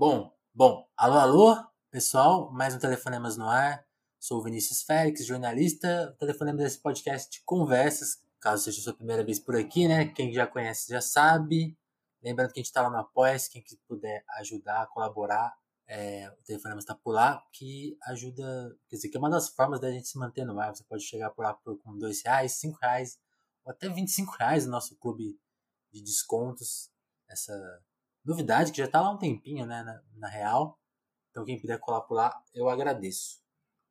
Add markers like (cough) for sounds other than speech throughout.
Bom, bom, alô, alô, pessoal, mais um Telefonemas no ar. Sou o Vinícius Félix, jornalista. Telefonema desse podcast de conversas, caso seja a sua primeira vez por aqui, né? Quem já conhece já sabe. Lembrando que a gente está lá no apoia quem puder ajudar, colaborar, é, o Telefonemas está por lá, que ajuda, quer dizer, que é uma das formas da gente se manter no ar. Você pode chegar por lá por, com dois reais, cinco reais, ou até 25 reais no nosso clube de descontos. Essa novidade que já está lá um tempinho, né, na, na, real. Então quem puder colar por lá, eu agradeço.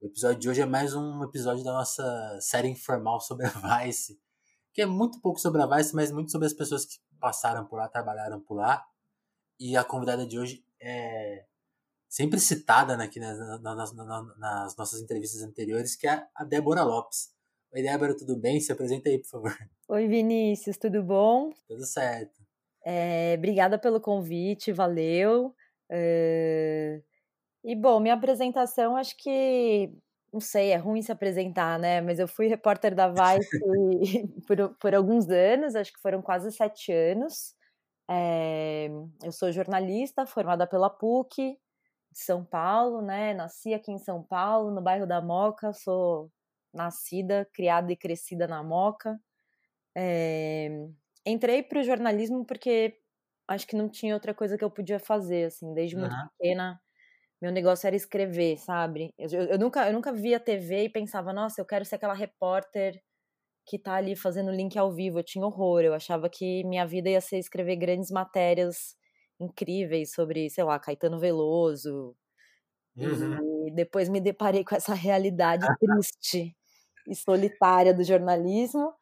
O episódio de hoje é mais um episódio da nossa série informal sobre a Vice, que é muito pouco sobre a Vice, mas muito sobre as pessoas que passaram por lá, trabalharam por lá. E a convidada de hoje é sempre citada né, aqui nas, nas, nas nossas entrevistas anteriores, que é a Débora Lopes. Oi, Débora, tudo bem? Se apresenta aí, por favor. Oi, Vinícius, tudo bom? Tudo certo. É, obrigada pelo convite, valeu. É, e bom, minha apresentação, acho que não sei, é ruim se apresentar, né? Mas eu fui repórter da Vice (laughs) (laughs) por, por alguns anos, acho que foram quase sete anos. É, eu sou jornalista, formada pela PUC de São Paulo, né? Nasci aqui em São Paulo, no bairro da Moca, sou nascida, criada e crescida na Moca. É, entrei para o jornalismo porque acho que não tinha outra coisa que eu podia fazer, assim, desde muito uhum. pequena. Meu negócio era escrever, sabe? Eu, eu, eu, nunca, eu nunca via TV e pensava, nossa, eu quero ser aquela repórter que tá ali fazendo link ao vivo. Eu tinha horror, eu achava que minha vida ia ser escrever grandes matérias incríveis sobre, sei lá, Caetano Veloso. Uhum. E depois me deparei com essa realidade (laughs) triste e solitária do jornalismo.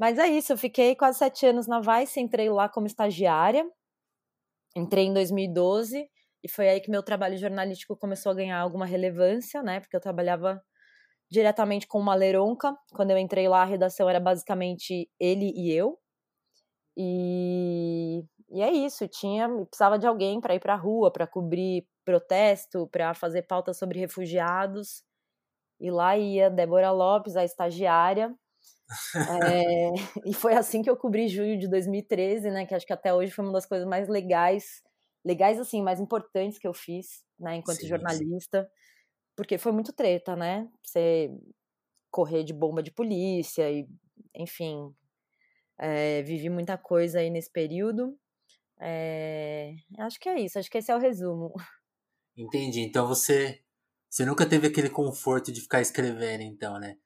Mas é isso, eu fiquei quase sete anos na Vice, entrei lá como estagiária, entrei em 2012 e foi aí que meu trabalho jornalístico começou a ganhar alguma relevância, né? Porque eu trabalhava diretamente com o Maleronca. Quando eu entrei lá, a redação era basicamente ele e eu. E, e é isso, tinha precisava de alguém para ir para a rua, para cobrir protesto, para fazer pauta sobre refugiados. E lá ia Débora Lopes, a estagiária, é, (laughs) e foi assim que eu cobri junho de 2013, né? Que acho que até hoje foi uma das coisas mais legais, legais assim, mais importantes que eu fiz, né? Enquanto sim, jornalista, sim. porque foi muito treta, né? Você correr de bomba de polícia e, enfim, é, vivi muita coisa aí nesse período. É, acho que é isso, acho que esse é o resumo. Entendi. Então você, você nunca teve aquele conforto de ficar escrevendo, então, né?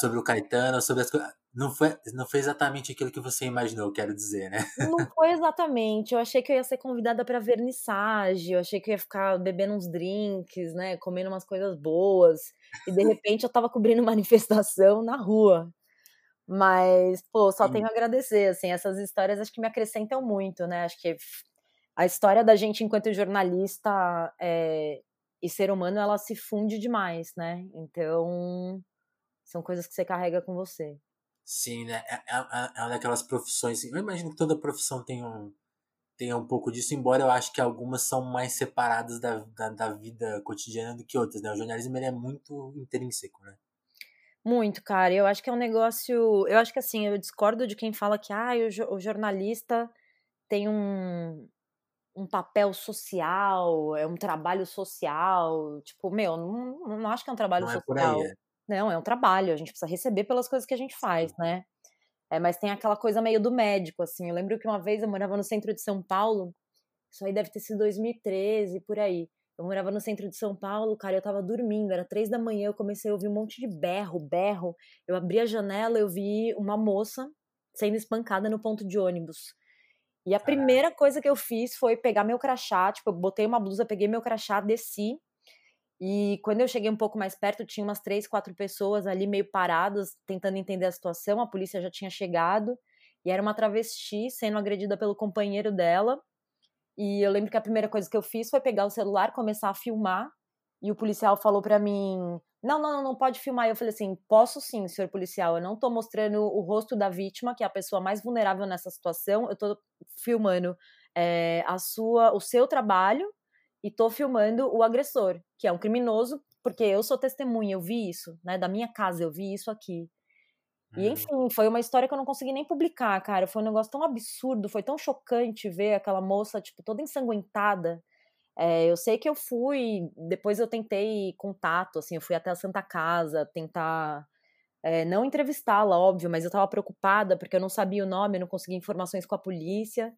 Sobre o Caetano, sobre as coisas. Não foi, não foi exatamente aquilo que você imaginou, quero dizer, né? (laughs) Não foi exatamente. Eu achei que eu ia ser convidada para vernissage, eu achei que eu ia ficar bebendo uns drinks, né? Comendo umas coisas boas. E de repente eu tava cobrindo (laughs) manifestação na rua. Mas, pô, só Sim. tenho a agradecer, assim, essas histórias acho que me acrescentam muito, né? Acho que a história da gente enquanto jornalista é, e ser humano, ela se funde demais, né? Então, são coisas que você carrega com você. Sim, né? É, é, é, é uma daquelas profissões. Eu imagino que toda profissão tem um, tem um pouco disso, embora eu acho que algumas são mais separadas da, da, da vida cotidiana do que outras, né? O jornalismo ele é muito intrínseco, né? Muito, cara. Eu acho que é um negócio. Eu acho que assim, eu discordo de quem fala que ah, o, o jornalista tem um, um papel social, é um trabalho social. Tipo, meu, não, não acho que é um trabalho não social. É por aí, é. Não, é um trabalho, a gente precisa receber pelas coisas que a gente faz, né? É, mas tem aquela coisa meio do médico, assim. Eu lembro que uma vez eu morava no centro de São Paulo, isso aí deve ter sido 2013, por aí. Eu morava no centro de São Paulo, cara, eu tava dormindo, era três da manhã, eu comecei a ouvir um monte de berro, berro. Eu abri a janela, eu vi uma moça sendo espancada no ponto de ônibus. E a primeira coisa que eu fiz foi pegar meu crachá, tipo, eu botei uma blusa, peguei meu crachá, desci e quando eu cheguei um pouco mais perto, tinha umas três, quatro pessoas ali meio paradas, tentando entender a situação. A polícia já tinha chegado e era uma travesti sendo agredida pelo companheiro dela. E eu lembro que a primeira coisa que eu fiz foi pegar o celular, começar a filmar. E o policial falou para mim: não, não, não pode filmar. Eu falei assim: posso sim, senhor policial. Eu não tô mostrando o rosto da vítima, que é a pessoa mais vulnerável nessa situação. Eu tô filmando é, a sua, o seu trabalho e tô filmando o agressor, que é um criminoso, porque eu sou testemunha, eu vi isso, né, da minha casa, eu vi isso aqui. E uhum. enfim, foi uma história que eu não consegui nem publicar, cara. Foi um negócio tão absurdo, foi tão chocante ver aquela moça, tipo, toda ensanguentada. É, eu sei que eu fui, depois eu tentei contato, assim, eu fui até a Santa Casa tentar é, não entrevistá-la, óbvio, mas eu estava preocupada porque eu não sabia o nome, eu não conseguia informações com a polícia.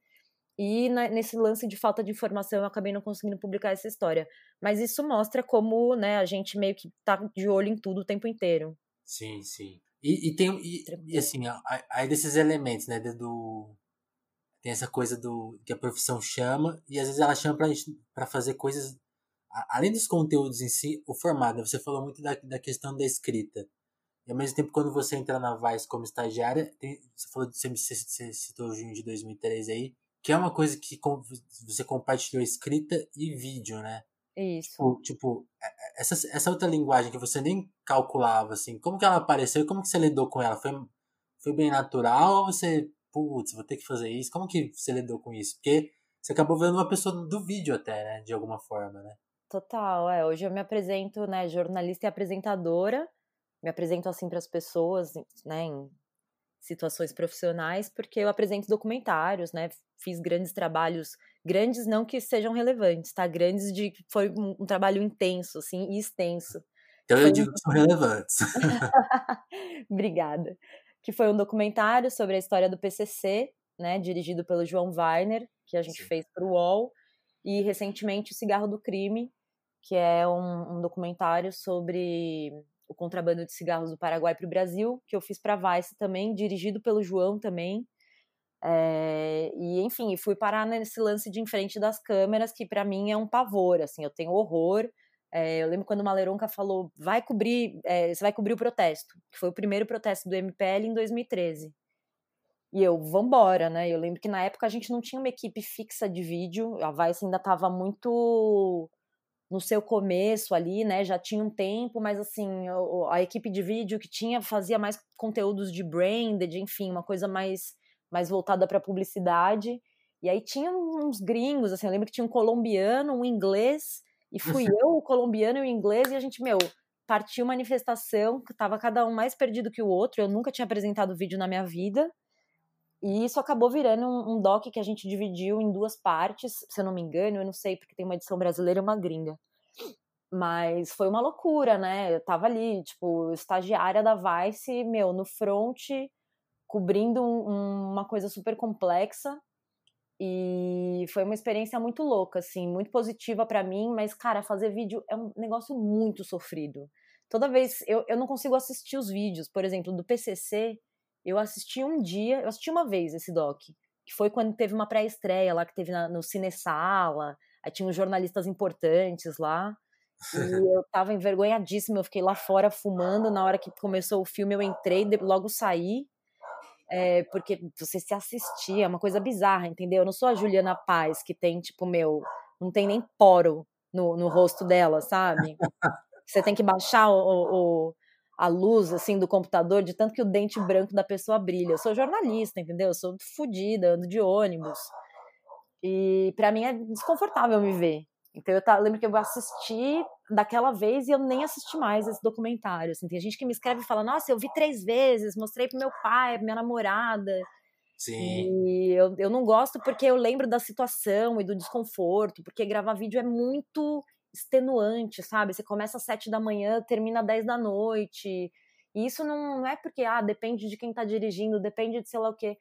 E na, nesse lance de falta de informação eu acabei não conseguindo publicar essa história. Mas isso mostra como né, a gente meio que tá de olho em tudo o tempo inteiro. Sim, sim. E, e tem e, e assim, aí desses elementos, né, do tem essa coisa do que a profissão chama e às vezes ela chama pra gente para fazer coisas além dos conteúdos em si, o formato. Você falou muito da, da questão da escrita. E ao mesmo tempo, quando você entra na Vice como estagiária, tem, você falou de você, você citou o junho de 2013 aí, que é uma coisa que você compartilhou escrita e vídeo, né? Isso. Tipo, tipo, é, é, essa, essa outra linguagem que você nem calculava, assim, como que ela apareceu e como que você lidou com ela? Foi, foi bem natural ou você, putz, vou ter que fazer isso? Como que você lidou com isso? Porque você acabou vendo uma pessoa do vídeo até, né? De alguma forma, né? Total, é. Hoje eu me apresento, né, jornalista e apresentadora, me apresento assim para as pessoas, né, em situações profissionais, porque eu apresento documentários, né? Fiz grandes trabalhos, grandes não que sejam relevantes, tá? Grandes de foi um, um trabalho intenso, assim, e extenso. Então eu digo que são relevantes. (laughs) Obrigada. Que foi um documentário sobre a história do PCC, né? Dirigido pelo João Weiner, que a gente Sim. fez para o UOL, e recentemente o Cigarro do Crime, que é um, um documentário sobre o contrabando de cigarros do Paraguai para o Brasil, que eu fiz para Vice também, dirigido pelo João também. É, e enfim, fui parar nesse lance de em frente das câmeras, que para mim é um pavor, assim, eu tenho horror. É, eu lembro quando o Maleronca falou, vai cobrir, é, você vai cobrir o protesto, que foi o primeiro protesto do MPL em 2013. E eu, vambora, né? Eu lembro que na época a gente não tinha uma equipe fixa de vídeo, a Vice ainda estava muito no seu começo ali, né? Já tinha um tempo, mas assim, a, a equipe de vídeo que tinha fazia mais conteúdos de branded, enfim, uma coisa mais, mais voltada para publicidade. E aí tinha uns gringos, assim, eu lembro que tinha um colombiano, um inglês, e fui eu, o colombiano e o inglês, e a gente, meu, partiu manifestação, que tava cada um mais perdido que o outro. Eu nunca tinha apresentado vídeo na minha vida. E isso acabou virando um, um, doc que a gente dividiu em duas partes, se eu não me engano, eu não sei, porque tem uma edição brasileira e uma gringa. Mas foi uma loucura, né? Eu tava ali, tipo, estagiária da Vice, meu, no front, cobrindo um, uma coisa super complexa. E foi uma experiência muito louca, assim, muito positiva para mim, mas, cara, fazer vídeo é um negócio muito sofrido. Toda vez, eu, eu não consigo assistir os vídeos, por exemplo, do PCC, eu assisti um dia, eu assisti uma vez esse doc, que foi quando teve uma pré-estreia lá, que teve na, no Cinesala, aí tinha uns jornalistas importantes lá, e (laughs) eu tava envergonhadíssima, eu fiquei lá fora fumando, na hora que começou o filme eu entrei, logo saí, é, porque você se assistir, é uma coisa bizarra, entendeu? Eu não sou a Juliana Paz, que tem, tipo, meu, não tem nem poro no, no rosto dela, sabe? Você tem que baixar o, o, a luz assim do computador de tanto que o dente branco da pessoa brilha. Eu sou jornalista, entendeu? Eu sou fodida, ando de ônibus. E para mim é desconfortável me ver. Então eu, tá, lembro que eu assisti daquela vez e eu nem assisti mais esse documentário. Assim, tem gente que me escreve e fala: Nossa, eu vi três vezes, mostrei pro meu pai, pra minha namorada. Sim. E eu, eu não gosto porque eu lembro da situação e do desconforto, porque gravar vídeo é muito extenuante, sabe? Você começa às sete da manhã, termina às dez da noite. E isso não, não é porque, ah, depende de quem tá dirigindo, depende de sei lá o quê.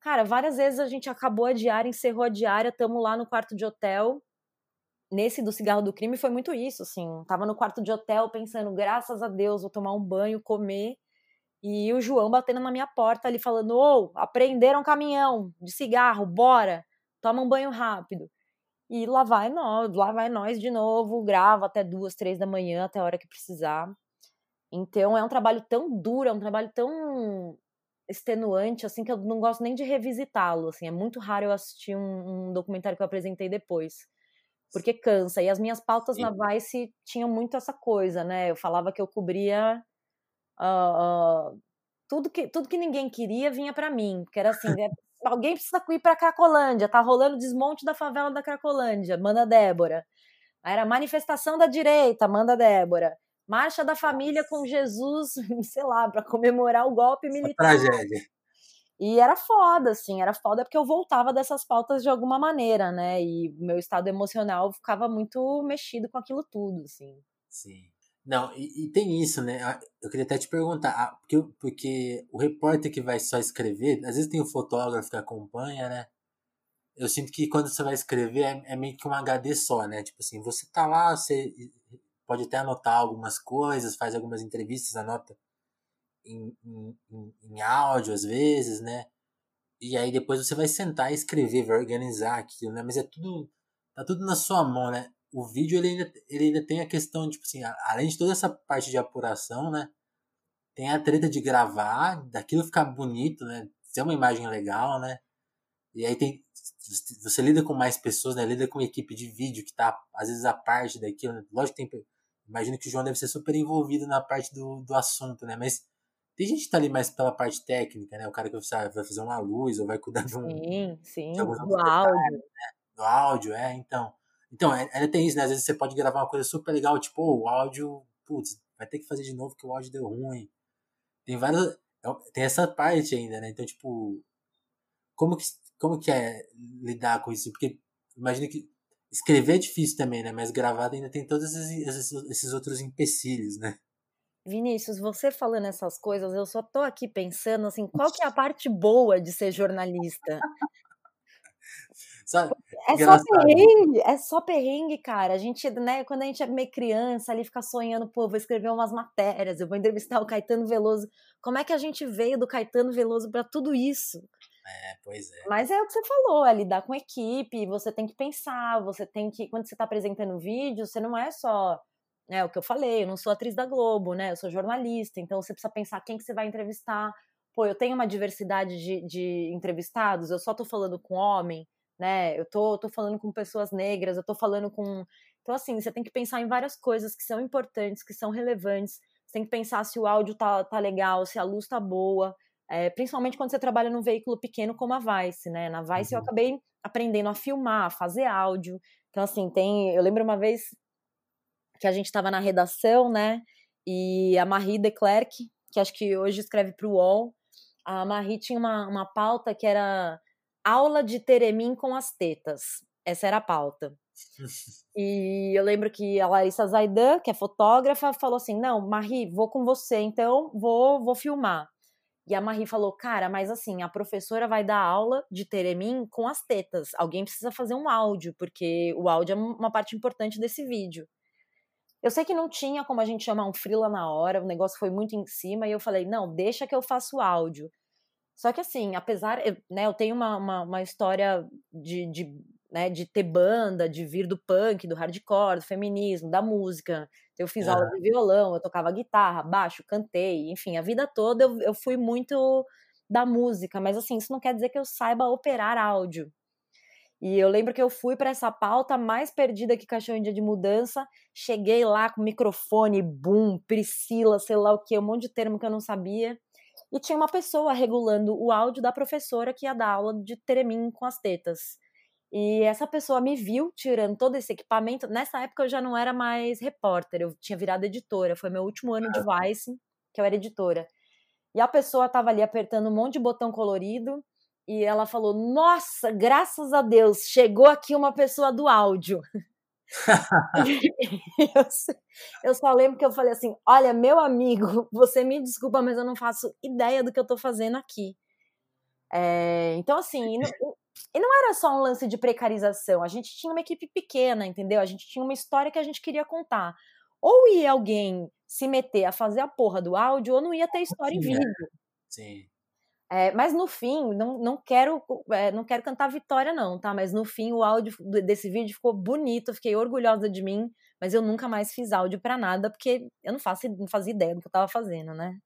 Cara, várias vezes a gente acabou a diária, encerrou a diária, tamo lá no quarto de hotel. Nesse do cigarro do crime foi muito isso, assim. Tava no quarto de hotel pensando, graças a Deus, vou tomar um banho, comer. E o João batendo na minha porta ali falando: Ô, oh, apreenderam caminhão de cigarro, bora, toma um banho rápido. E lá vai nós, lá vai nós de novo, grava até duas, três da manhã, até a hora que precisar. Então é um trabalho tão duro, é um trabalho tão extenuante, assim, que eu não gosto nem de revisitá-lo, assim, é muito raro eu assistir um, um, documentário que eu apresentei depois, porque cansa, e as minhas pautas Sim. na Vice tinham muito essa coisa, né, eu falava que eu cobria uh, uh, tudo, que, tudo que ninguém queria vinha para mim, porque era assim, é alguém precisa ir para Cracolândia, tá rolando desmonte da favela da Cracolândia, manda Débora. Era manifestação da direita, manda Débora. Marcha da família com Jesus, (laughs) sei lá, para comemorar o golpe militar. Tragédia. E era foda, assim, era foda porque eu voltava dessas pautas de alguma maneira, né? E meu estado emocional ficava muito mexido com aquilo tudo, assim. Sim. Não, e, e, tem isso, né? Eu queria até te perguntar, porque, porque o repórter que vai só escrever, às vezes tem o fotógrafo que acompanha, né? Eu sinto que quando você vai escrever é, é meio que um HD só, né? Tipo assim, você tá lá, você pode até anotar algumas coisas, faz algumas entrevistas, anota em, em, em, áudio às vezes, né? E aí depois você vai sentar e escrever, vai organizar aquilo, né? Mas é tudo, tá tudo na sua mão, né? O vídeo ele ainda, ele ainda tem a questão, tipo assim, além de toda essa parte de apuração, né? Tem a treta de gravar, daquilo ficar bonito, né? Ser uma imagem legal, né? E aí tem. Você lida com mais pessoas, né? Lida com equipe de vídeo que tá, às vezes, a parte daquilo. Né? Lógico que tem. Imagino que o João deve ser super envolvido na parte do, do assunto, né? Mas tem gente que tá ali mais pela parte técnica, né? O cara que vai fazer uma luz ou vai cuidar de um. Sim, sim. De do áudio. Né? Do áudio, é, então. Então, ainda é, tem isso, né? Às vezes você pode gravar uma coisa super legal, tipo, oh, o áudio, putz, vai ter que fazer de novo que o áudio deu ruim. Tem várias. É tem essa parte ainda, né? Então, tipo, como que, como que é lidar com isso? Porque imagina que escrever é difícil também, né? Mas gravar ainda tem todos esses, esses, esses outros empecilhos, né? Vinícius, você falando essas coisas, eu só tô aqui pensando assim, qual que é a (laughs) parte boa de ser jornalista? Sabe? É só perrengue, é só perrengue, cara. A gente, né, quando a gente é meio criança, ali fica sonhando, pô, vou escrever umas matérias, eu vou entrevistar o Caetano Veloso. Como é que a gente veio do Caetano Veloso para tudo isso? É, pois é. Mas é o que você falou, é lidar com equipe, você tem que pensar, você tem que, quando você tá apresentando vídeo, você não é só, é o que eu falei, eu não sou atriz da Globo, né, eu sou jornalista, então você precisa pensar quem que você vai entrevistar. Pô, eu tenho uma diversidade de, de entrevistados, eu só tô falando com homem, né? Eu tô, tô falando com pessoas negras, eu tô falando com. Então, assim, você tem que pensar em várias coisas que são importantes, que são relevantes. Você tem que pensar se o áudio tá, tá legal, se a luz tá boa. É, principalmente quando você trabalha num veículo pequeno como a Vice, né? Na Vice uhum. eu acabei aprendendo a filmar, a fazer áudio. Então, assim, tem. Eu lembro uma vez que a gente estava na redação, né? E a Marie Declerc, que acho que hoje escreve para o UOL, a Marie tinha uma, uma pauta que era aula de Teremim com as tetas. Essa era a pauta. (laughs) E eu lembro que a Larissa Zaidan, que é fotógrafa, falou assim: Não, Marie, vou com você, então vou, vou filmar. E a Marie falou: Cara, mas assim, a professora vai dar aula de Teremim com as tetas. Alguém precisa fazer um áudio, porque o áudio é uma parte importante desse vídeo. Eu sei que não tinha como a gente chamar um frila na hora, o negócio foi muito em cima, e eu falei: Não, deixa que eu faço o áudio. Só que assim, apesar, né, eu tenho uma, uma, uma história de, de, né, de ter banda, de vir do punk, do hardcore, do feminismo, da música. Eu fiz aula de violão, eu tocava guitarra, baixo, cantei, enfim, a vida toda eu, eu fui muito da música, mas assim, isso não quer dizer que eu saiba operar áudio. E eu lembro que eu fui para essa pauta mais perdida que cachorro em dia de mudança. Cheguei lá com microfone, boom, Priscila, sei lá o que, um monte de termo que eu não sabia e tinha uma pessoa regulando o áudio da professora que ia dar aula de Teremim com as tetas. E essa pessoa me viu tirando todo esse equipamento. Nessa época eu já não era mais repórter, eu tinha virado editora. Foi meu último ano de Vice, que eu era editora. E a pessoa estava ali apertando um monte de botão colorido e ela falou: Nossa, graças a Deus, chegou aqui uma pessoa do áudio. (laughs) (laughs) eu, só lembro que eu falei assim: olha, meu amigo, você me desculpa, mas eu não faço ideia do que eu tô fazendo aqui. É, então, assim, e não, e não era só um lance de precarização, a gente tinha uma equipe pequena, entendeu? A gente tinha uma história que a gente queria contar. Ou ia alguém se meter a fazer a porra do áudio, ou não ia ter história em vídeo. Sim. É, mas no fim, não, não quero é, não quero cantar vitória, não, tá? Mas no fim, o áudio desse vídeo ficou bonito, eu fiquei orgulhosa de mim, mas eu nunca mais fiz áudio para nada, porque eu não, faço, não fazia ideia do que eu tava fazendo, né?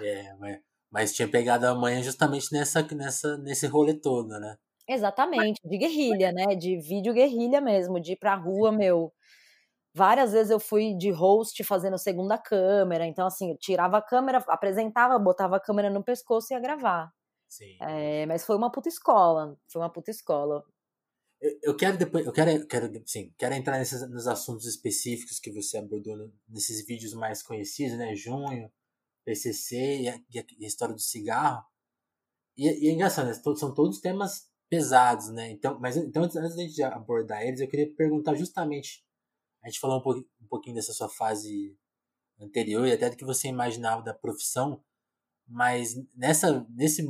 É, mas, mas tinha pegado a manhã justamente nessa, nessa, nesse rolê todo, né? Exatamente, de guerrilha, né? De vídeo guerrilha mesmo, de ir pra rua, meu Várias vezes eu fui de host fazendo segunda câmera, então assim, eu tirava a câmera, apresentava, botava a câmera no pescoço e ia gravar. Sim. É, mas foi uma puta escola, foi uma puta escola. Eu, eu quero depois, eu quero, quero, sim, quero entrar nesses, nos assuntos específicos que você abordou no, nesses vídeos mais conhecidos, né? Junho, PCC e a, e a história do cigarro. E, e é engraçado, né? são todos temas pesados, né? Então, mas então antes, antes de abordar eles, eu queria perguntar justamente. A gente falou um, um pouquinho dessa sua fase anterior e até do que você imaginava da profissão, mas nessa nesse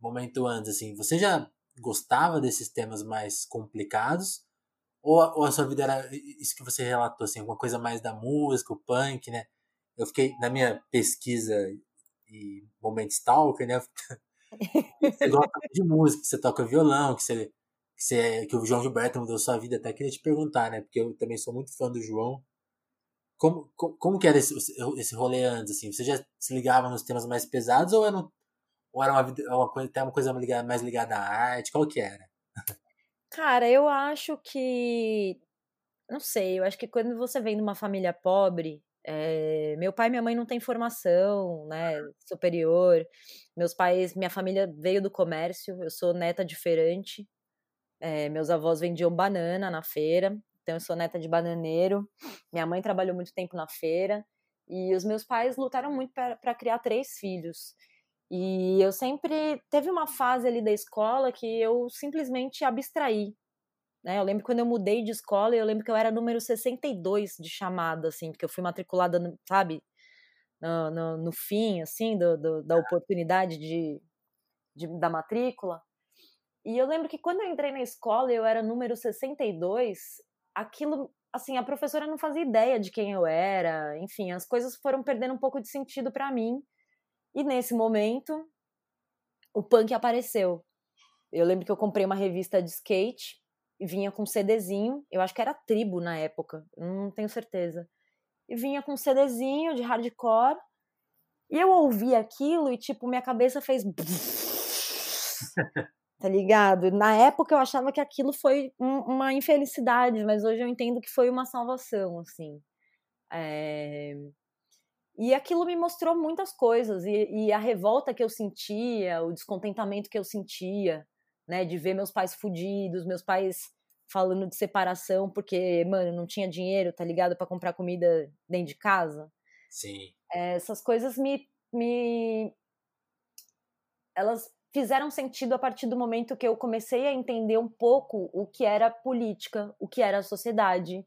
momento antes, assim, você já gostava desses temas mais complicados? Ou, ou a sua vida era isso que você relatou, assim, alguma coisa mais da música, o punk, né? Eu fiquei, na minha pesquisa e momento stalker, né? (laughs) você gosta de música, você toca violão, que você, que você que o João Gilberto mudou sua vida, até queria te perguntar, né? Porque eu também sou muito fã do João. Como, como, como que era esse, esse rolê antes, assim? Você já se ligava nos temas mais pesados ou era, ou era uma, uma coisa, até uma coisa mais ligada à arte? Qual que era? (laughs) Cara, eu acho que. Não sei, eu acho que quando você vem de uma família pobre, é, meu pai e minha mãe não têm formação, né, superior. Meus pais, minha família veio do comércio. Eu sou neta de. É, meus avós vendiam banana na feira, então eu sou neta de bananeiro. Minha mãe trabalhou muito tempo na feira e os meus pais lutaram muito para criar três filhos. E eu sempre teve uma fase ali da escola que eu simplesmente abstraí. Né? Eu lembro quando eu mudei de escola, eu lembro que eu era número 62 de chamada, assim, porque eu fui matriculada, sabe, no, no, no fim, assim, do, do, da oportunidade de, de, da matrícula. E eu lembro que quando eu entrei na escola, eu era número 62, aquilo, assim, a professora não fazia ideia de quem eu era, enfim, as coisas foram perdendo um pouco de sentido para mim. E nesse momento, o punk apareceu. Eu lembro que eu comprei uma revista de skate e vinha com um CDzinho, eu acho que era Tribo na época, não tenho certeza. E vinha com um CDzinho de hardcore. E eu ouvi aquilo e, tipo, minha cabeça fez. (laughs) (laughs) tá ligado? Na época eu achava que aquilo foi um, uma infelicidade, mas hoje eu entendo que foi uma salvação, assim. É... E aquilo me mostrou muitas coisas, e, e, a revolta que eu sentia, o descontentamento que eu sentia, né, de ver meus pais fudidos, meus pais falando de separação, porque, mano, não tinha dinheiro, tá ligado, para comprar comida dentro de casa. Sim. É, essas coisas me, me. Elas fizeram sentido a partir do momento que eu comecei a entender um pouco o que era política, o que era a sociedade,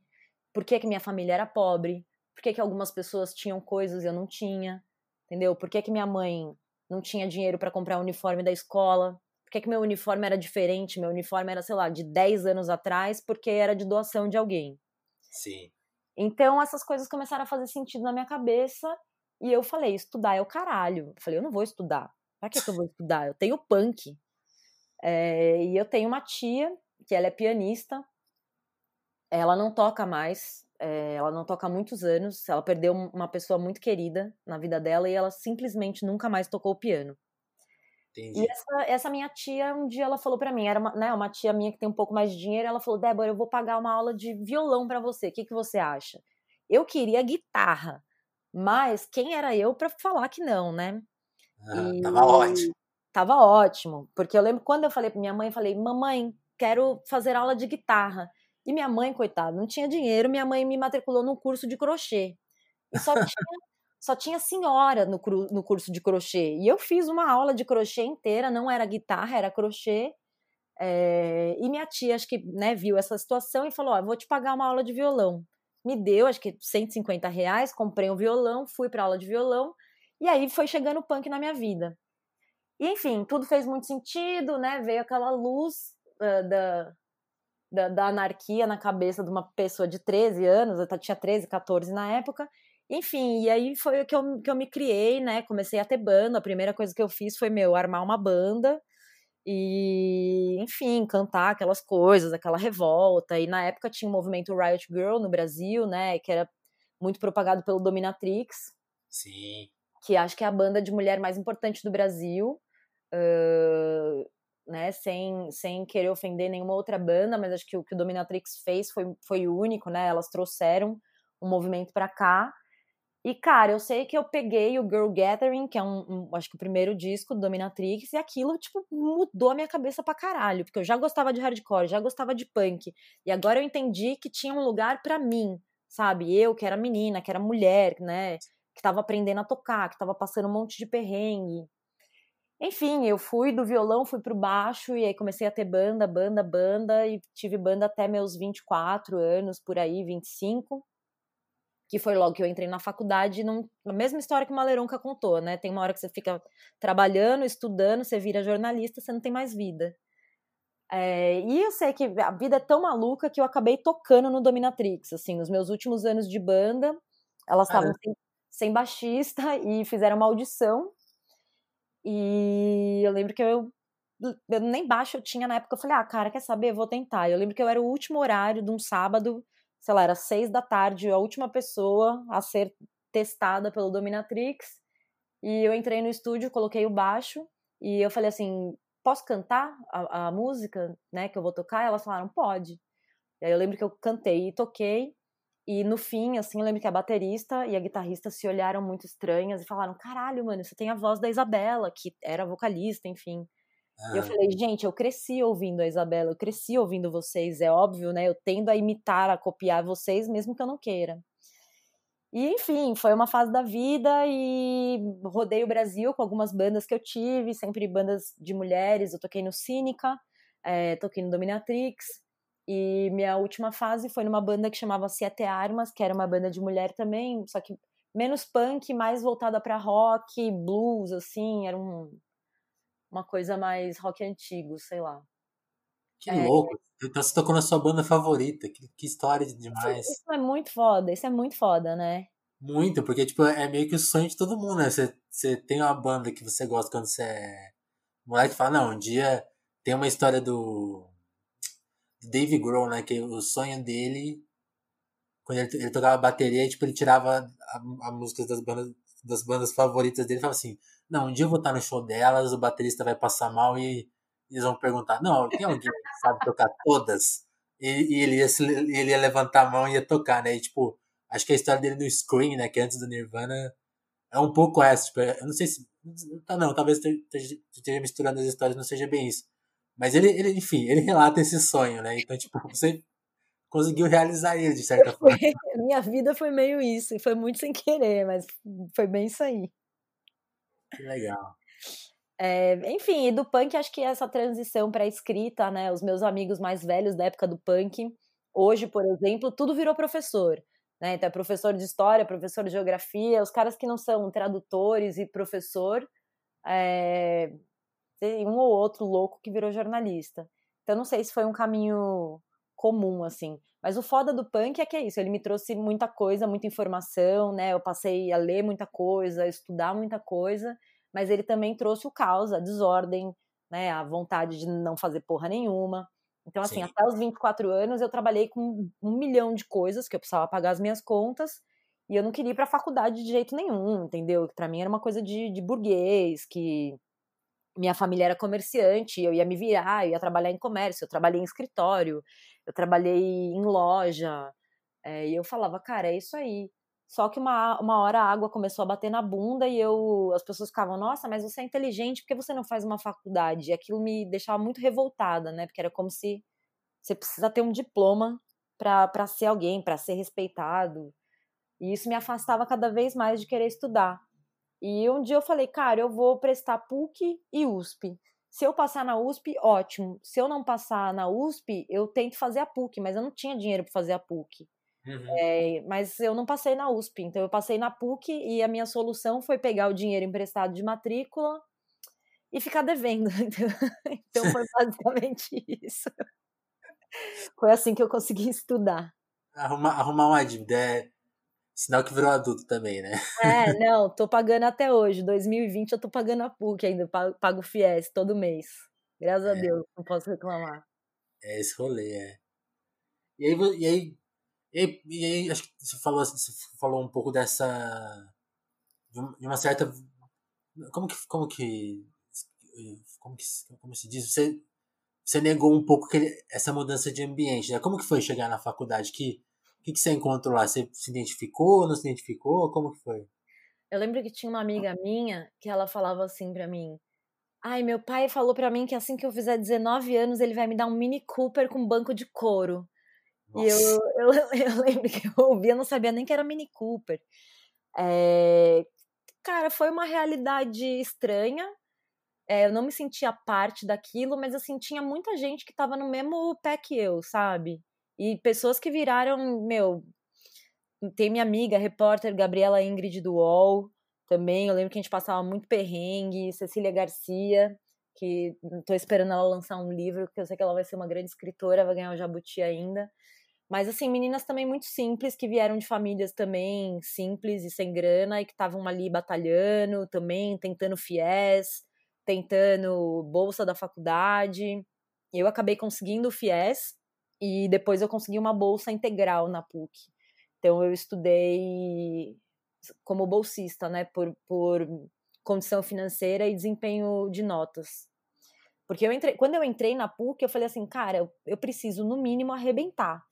por que, que minha família era pobre, por que, que algumas pessoas tinham coisas e eu não tinha, entendeu? Por que, que minha mãe não tinha dinheiro para comprar o uniforme da escola, por que, que meu uniforme era diferente, meu uniforme era, sei lá, de 10 anos atrás, porque era de doação de alguém. Sim. Então essas coisas começaram a fazer sentido na minha cabeça e eu falei, estudar é o caralho. Eu falei, eu não vou estudar. Pra que, que eu vou estudar? Eu tenho punk. É, e eu tenho uma tia, que ela é pianista. Ela não toca mais, é, ela não toca há muitos anos, ela perdeu uma pessoa muito querida na vida dela e ela simplesmente nunca mais tocou o piano. Entendi. E essa, essa, minha tia, um dia ela falou para mim, era uma, né, uma tia minha que tem um pouco mais de dinheiro, ela falou, Débora, eu vou pagar uma aula de violão para você, o que, que você acha? Eu queria guitarra, mas quem era eu para falar que não, né? Ah, e... Tava ótimo. Tava ótimo, porque eu lembro quando eu falei pra minha mãe, falei, mamãe, quero fazer aula de guitarra. E minha mãe, coitada, não tinha dinheiro, minha mãe me matriculou num curso de crochê. E só tinha, só tinha senhora no, no curso de crochê. E eu fiz uma aula de crochê inteira, não era guitarra, era crochê. É, e minha tia, acho que né, viu essa situação e falou: Ó, vou te pagar uma aula de violão. Me deu, acho que 150 reais, comprei um violão, fui para aula de violão. E aí foi chegando o punk na minha vida. E enfim, tudo fez muito sentido, né? Veio aquela luz uh, da, da, da, anarquia na cabeça de uma pessoa de 13 anos, eu tinha 13, 14 na época. Enfim, e aí foi que eu, que eu me criei, né? Comecei a ter banda. A primeira coisa que eu fiz foi, meu, armar uma banda e, enfim, cantar aquelas coisas, aquela revolta. E na época tinha o movimento Riot Girl no Brasil, né? Que era muito propagado pelo Dominatrix. Sim. Que acho que é a banda de mulher mais importante do Brasil. Uh, né, sem, sem querer ofender nenhuma outra banda, mas acho que o que o Dominatrix fez foi, foi único, né? Elas trouxeram um movimento para cá. E, cara, eu sei que eu peguei o Girl Gathering, que é um, um, acho que o primeiro disco do Dominatrix, e aquilo, tipo, mudou a minha cabeça pra caralho, porque eu já gostava de hardcore, já gostava de punk, e agora eu entendi que tinha um lugar para mim, sabe? Eu, que era menina, que era mulher, né? Que tava aprendendo a tocar, que tava passando um monte de perrengue, Enfim, eu fui do violão, fui pro baixo e aí comecei a ter banda, banda, banda e tive banda até meus 24 anos, por aí, 25 que foi logo que eu entrei na faculdade, não, a mesma história que o Maleronca contou, né? Tem uma hora que você fica trabalhando, estudando, você vira jornalista, você não tem mais vida. É, e eu sei que a vida é tão maluca que eu acabei tocando no Dominatrix, assim, nos meus últimos anos de banda, elas estavam ah, sem, sem baixista e fizeram uma audição, e eu lembro que eu, eu nem baixo eu tinha na época, eu falei, ah, cara, quer saber, vou tentar. Eu lembro que eu era o último horário de um sábado, sei lá, era seis da tarde, a última pessoa a ser testada pelo Dominatrix. E eu entrei no estúdio, coloquei o baixo e eu falei assim: posso cantar a, a música, né, que eu vou tocar? E elas falaram: pode. E aí eu lembro que eu cantei e toquei. E no fim, assim, eu lembro que a baterista e a guitarrista se olharam muito estranhas e falaram: caralho, mano, você tem a voz da Isabela, que era vocalista, enfim. E eu falei, gente, eu cresci ouvindo a Isabela, eu cresci ouvindo vocês, é óbvio, né? Eu tendo a imitar, a copiar vocês, mesmo que eu não queira. E, enfim, foi uma fase da vida e rodei o Brasil com algumas bandas que eu tive, sempre bandas de mulheres. Eu toquei no Cínica, é, toquei no Dominatrix. E minha última fase foi numa banda que chamava Siete Armas, que era uma banda de mulher também, só que menos punk, mais voltada para rock, blues, assim. Era um, uma coisa mais rock antigo, sei lá. Que é, louco! Então você tocou na sua banda favorita, que, que história demais. Isso é muito foda, isso é muito foda, né? Muito, porque tipo, é meio que o sonho de todo mundo, né? Você, você tem uma banda que você gosta quando você é moleque fala, não, um dia tem uma história do Dave Grohl, né? Que o sonho dele, quando ele, ele tocava bateria, tipo, ele tirava a, a música das bandas, das bandas favoritas dele e falava assim, não, um dia eu vou estar no show delas, o baterista vai passar mal e eles vão perguntar, não, tem alguém que sabe tocar todas? E, e ele, ia se, ele ia levantar a mão e ia tocar, né? E, tipo, acho que a história dele no Scream, né, que é antes do Nirvana, é um pouco essa, tipo, eu não sei se, tá, não, talvez esteja misturando as histórias, não seja bem isso. Mas ele, ele, enfim, ele relata esse sonho, né? Então, tipo, você conseguiu realizar ele, de certa forma. (laughs) Minha vida foi meio isso, foi muito sem querer, mas foi bem isso aí. Que legal. É, enfim, e do punk, acho que essa transição para escrita, né? Os meus amigos mais velhos da época do punk, hoje, por exemplo, tudo virou professor. Né? Então, é professor de história, professor de geografia, os caras que não são tradutores e professor, é, tem um ou outro louco que virou jornalista. Então, não sei se foi um caminho comum, assim. Mas o foda do punk é que é isso, ele me trouxe muita coisa, muita informação, né? Eu passei a ler muita coisa, a estudar muita coisa, mas ele também trouxe o caos, a desordem, né? A vontade de não fazer porra nenhuma. Então, assim, Sim. até os 24 anos eu trabalhei com um milhão de coisas que eu precisava pagar as minhas contas e eu não queria ir pra faculdade de jeito nenhum, entendeu? Para mim era uma coisa de, de burguês, que minha família era comerciante, eu ia me virar, eu ia trabalhar em comércio, eu trabalhei em escritório, eu trabalhei em loja, é, e eu falava, cara, é isso aí. Só que uma, uma hora a água começou a bater na bunda e eu as pessoas ficavam, nossa, mas você é inteligente, por que você não faz uma faculdade? E aquilo me deixava muito revoltada, né? Porque era como se você precisa ter um diploma para ser alguém, para ser respeitado. E isso me afastava cada vez mais de querer estudar. E um dia eu falei, cara, eu vou prestar PUC e USP. Se eu passar na USP, ótimo. Se eu não passar na USP, eu tento fazer a PUC, mas eu não tinha dinheiro para fazer a PUC. Uhum. É, mas eu não passei na USP, então eu passei na PUC e a minha solução foi pegar o dinheiro emprestado de matrícula e ficar devendo. (laughs) então foi basicamente isso. (laughs) Foi assim que eu consegui estudar. Arrumar, arrumar uma dívida é Sinal que virou adulto também, né? É, não, tô pagando até hoje. 2020 eu tô pagando a PUC ainda, pago o FIES todo mês. Graças é. a Deus, não posso reclamar. É esse rolê, é. E aí, e aí, e aí, e aí acho que você falou, você falou um pouco dessa. de uma certa. Como que. Como que. Como, que, como se diz? Você, você negou um pouco essa mudança de ambiente, né? Como que foi chegar na faculdade? Que que, que você encontrou lá? Você se identificou, não se identificou? Como que foi? Eu lembro que tinha uma amiga minha que ela falava assim para mim: Ai, meu pai falou para mim que assim que eu fizer 19 anos ele vai me dar um Mini Cooper com banco de couro. Nossa. E eu, (laughs) eu, eu, lembro que eu ouvia, não sabia nem que era Mini Cooper. É, cara, foi uma realidade estranha, É, eu não me sentia parte daquilo, mas assim, tinha muita gente que tava no mesmo pé que eu, sabe? E pessoas que viraram, meu. Tem minha amiga, repórter Gabriela Ingrid do UOL, também. Eu lembro que a gente passava muito perrengue, Cecília Garcia, que tô esperando ela lançar um livro, porque eu sei que ela vai ser uma grande escritora, vai ganhar o Jabuti ainda. Mas, assim, meninas também muito simples, que vieram de famílias também simples e sem grana, e que estavam ali batalhando também, tentando fiéis, tentando bolsa da faculdade. Eu acabei conseguindo o FIES e depois eu consegui uma bolsa integral na PUC. Então eu estudei como bolsista, né, por, por condição financeira e desempenho de notas. Porque eu entrei, quando eu entrei na PUC, eu falei assim, cara, eu, eu preciso no mínimo arrebentar.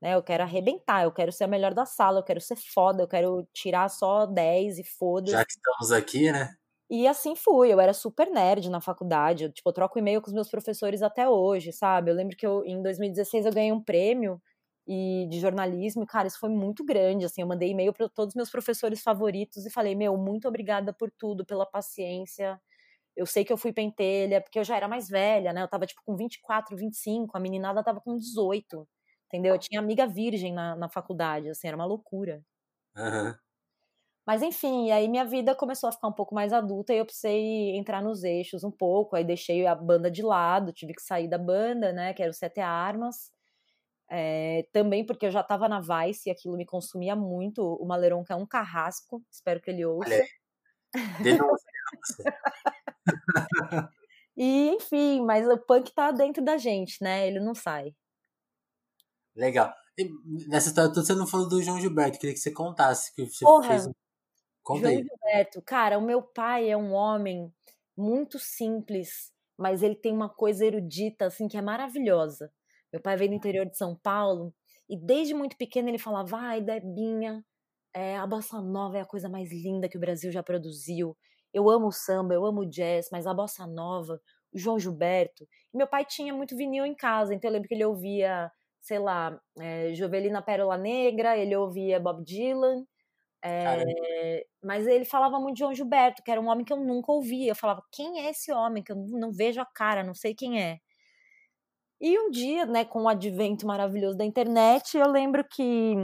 Né? Eu quero arrebentar, eu quero ser a melhor da sala, eu quero ser foda, eu quero tirar só 10 e foda. Já que estamos aqui, né? E assim fui, eu era super nerd na faculdade, eu, tipo, eu troco e-mail com os meus professores até hoje, sabe? Eu lembro que eu, em 2016 eu ganhei um prêmio e de jornalismo, e, cara, isso foi muito grande, assim, eu mandei e-mail para todos os meus professores favoritos e falei, meu, muito obrigada por tudo, pela paciência, eu sei que eu fui pentelha, porque eu já era mais velha, né, eu tava, tipo, com 24, 25, a meninada tava com 18, entendeu? Eu tinha amiga virgem na, na faculdade, assim, era uma loucura. Uhum. Mas enfim, aí minha vida começou a ficar um pouco mais adulta e eu precisei entrar nos eixos um pouco. Aí deixei a banda de lado, tive que sair da banda, né? Que era o Sete Armas. É, também porque eu já estava na Vice e aquilo me consumia muito. O Maleron que é um carrasco, espero que ele ouça. (laughs) e enfim, mas o punk tá dentro da gente, né? Ele não sai. Legal. E nessa história toda você não falou do João Gilberto, queria que você contasse que você Porra, fez. João. Gilberto, cara, o meu pai é um homem muito simples, mas ele tem uma coisa erudita assim que é maravilhosa. Meu pai veio do interior de São Paulo e desde muito pequeno ele falava: "Vai, Debinha, é, a bossa nova é a coisa mais linda que o Brasil já produziu. Eu amo o samba, eu amo o jazz, mas a bossa nova, o João Gilberto". E meu pai tinha muito vinil em casa, então eu lembro que ele ouvia, sei lá, é, Jovelina Pérola Negra, ele ouvia Bob Dylan, é, mas ele falava muito de João Gilberto, que era um homem que eu nunca ouvia. Eu falava, quem é esse homem? Que eu não vejo a cara, não sei quem é. E um dia, né, com o advento maravilhoso da internet, eu lembro que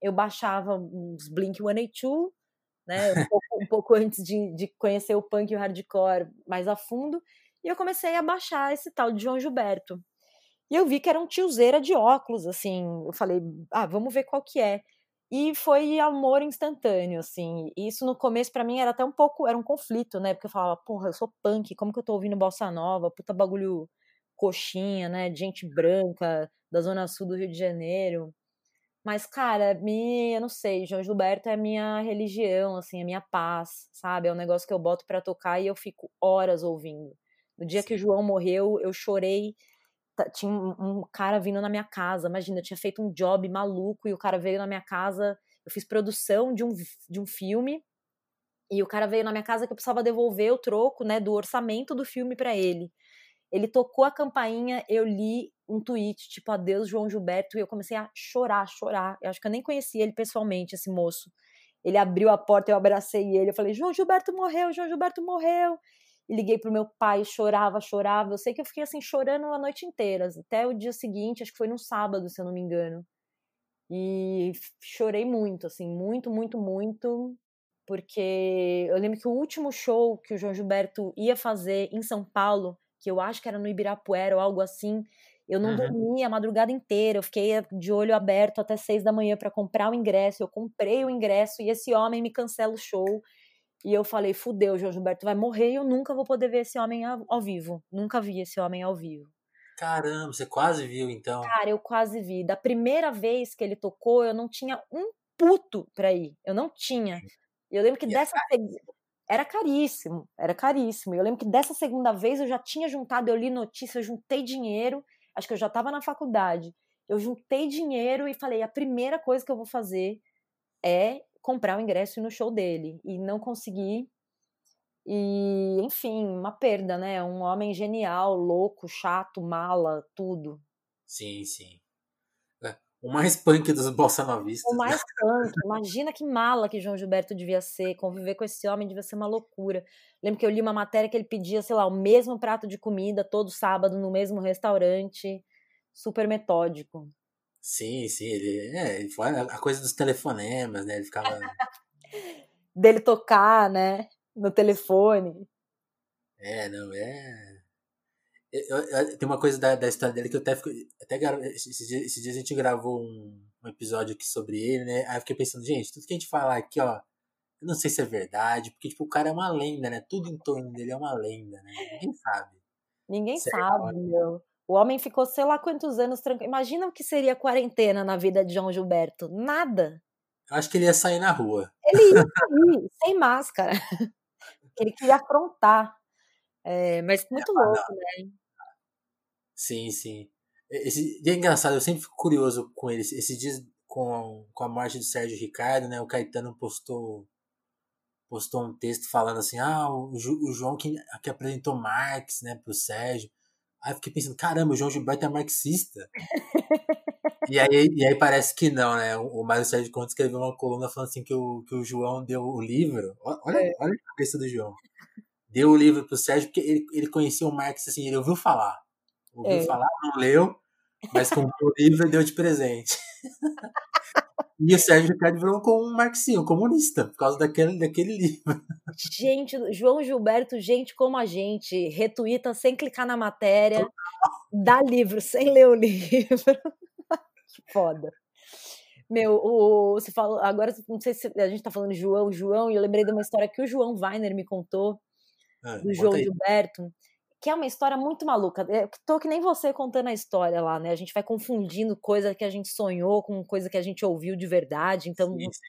eu baixava uns Blink 182, né, um (laughs) pouco, um pouco antes de, de conhecer o punk e o hardcore mais a fundo, e eu comecei a baixar esse tal de João Gilberto. E eu vi que era um tiozeira de óculos, assim, eu falei, ah, vamos ver qual que é. E foi amor instantâneo, assim. E isso no começo para mim era até um pouco, era um conflito, né? Porque eu falava, porra, eu sou punk, como que eu tô ouvindo bossa nova, puta bagulho coxinha, né? De gente branca da zona sul do Rio de Janeiro. Mas, cara, me, eu não sei, João Gilberto é a minha religião, assim, a minha paz, sabe? É um negócio que eu boto para tocar e eu fico horas ouvindo. No dia que o João morreu, eu chorei tinha um, cara vindo na minha casa. Imagina, eu tinha feito um job maluco e o cara veio na minha casa. Eu fiz produção de um, de um filme e o cara veio na minha casa que eu precisava devolver o troco, né, do orçamento do filme para ele. Ele tocou a campainha, eu li um tweet tipo adeus João Gilberto e eu comecei a chorar, chorar. Eu acho que eu nem conhecia ele pessoalmente, esse moço. Ele abriu a porta, eu abracei ele, eu falei: "João Gilberto morreu, João Gilberto morreu" liguei pro meu pai, chorava, chorava. Eu sei que eu fiquei assim chorando a noite inteira, até o dia seguinte, acho que foi no sábado, se eu não me engano. E chorei muito, assim, muito, muito, muito, porque eu lembro que o último show que o João Gilberto ia fazer em São Paulo, que eu acho que era no Ibirapuera ou algo assim, eu não uhum. dormi a madrugada inteira, eu fiquei de olho aberto até seis da manhã para comprar o ingresso. Eu comprei o ingresso e esse homem me cancela o show. E eu falei, fudeu, João Gilberto vai morrer e eu nunca vou poder ver esse homem ao vivo. Nunca vi esse homem ao vivo. Caramba, você quase viu então? Cara, eu quase vi. Da primeira vez que ele tocou, eu não tinha um puto pra ir. Eu não tinha. E eu lembro que e dessa é era caríssimo, era caríssimo. E eu lembro que dessa segunda vez eu já tinha juntado, eu li notícia, eu juntei dinheiro, acho que eu já estava na faculdade. Eu juntei dinheiro e falei, a primeira coisa que eu vou fazer é comprar o ingresso no show dele e não consegui. E, enfim, uma perda, né? Um homem genial, louco, chato, mala, tudo. Sim, sim. É, o mais punk dos bossa novistas. O mais (laughs) punk. Imagina que mala que João Gilberto devia ser. Conviver com esse homem devia ser uma loucura. Lembro que eu li uma matéria que ele pedia, sei lá, o mesmo prato de comida todo sábado no mesmo restaurante. Super metódico. Sim, sim. Ele, é, ele a coisa dos telefonemas, né? Ele ficava. (laughs) Dele tocar, né? No telefone. É, não, é. Eu, eu, tem uma coisa da, da história dele que eu até fico. Até esses dias, esse dia a gente gravou um, um, episódio aqui sobre ele, né? Aí eu fiquei pensando, gente, tudo que a gente falar aqui, ó. Eu não sei se é verdade, porque, tipo, o cara é uma lenda, né? Tudo em torno dele é uma lenda, né? Ninguém sabe. Ninguém certo? sabe, meu. O homem ficou sei lá quantos anos tranquilo. Imagina o que seria a quarentena na vida de João Gilberto. Nada. Eu acho que ele ia sair na rua. Ele ia (laughs) sair, sem máscara. Ele queria afrontar. É, mas muito é, louco, não. né? Sim, sim. Esse, é engraçado, eu sempre fico curioso com eles. Esse dias com, com a morte do Sérgio Ricardo, né? O Caetano postou postou um texto falando assim, ah, o, o João que, que apresentou Marx, né, pro Sérgio. Aí eu fiquei pensando, caramba, o João Gilberto é marxista. (laughs) e, aí, e aí parece que não, né? O Mário Sérgio Conte escreveu uma coluna falando assim que o, que o João deu o livro. Olha, é. olha a cabeça do João. Deu o livro pro Sérgio porque ele, ele conhecia o Marx, assim, ele ouviu falar ouviu é. falar, não leu, mas comprou o livro e deu de presente. e o Sérgio Ricardo virou um marxismo, um comunista, por causa daquele, daquele livro. Gente, João Gilberto, gente como a gente, retuita sem clicar na matéria, dá livro sem ler o livro. (laughs) que foda. Meu, o, você falou, agora não sei se a gente tá falando João, João, e eu lembrei de uma história que o João Weiner me contou, é, do João Gilberto que é uma história muito maluca. Eu tô que nem você contando a história lá, né? A gente vai confundindo coisa que a gente sonhou com coisa que a gente ouviu de verdade. Então, sim, sim.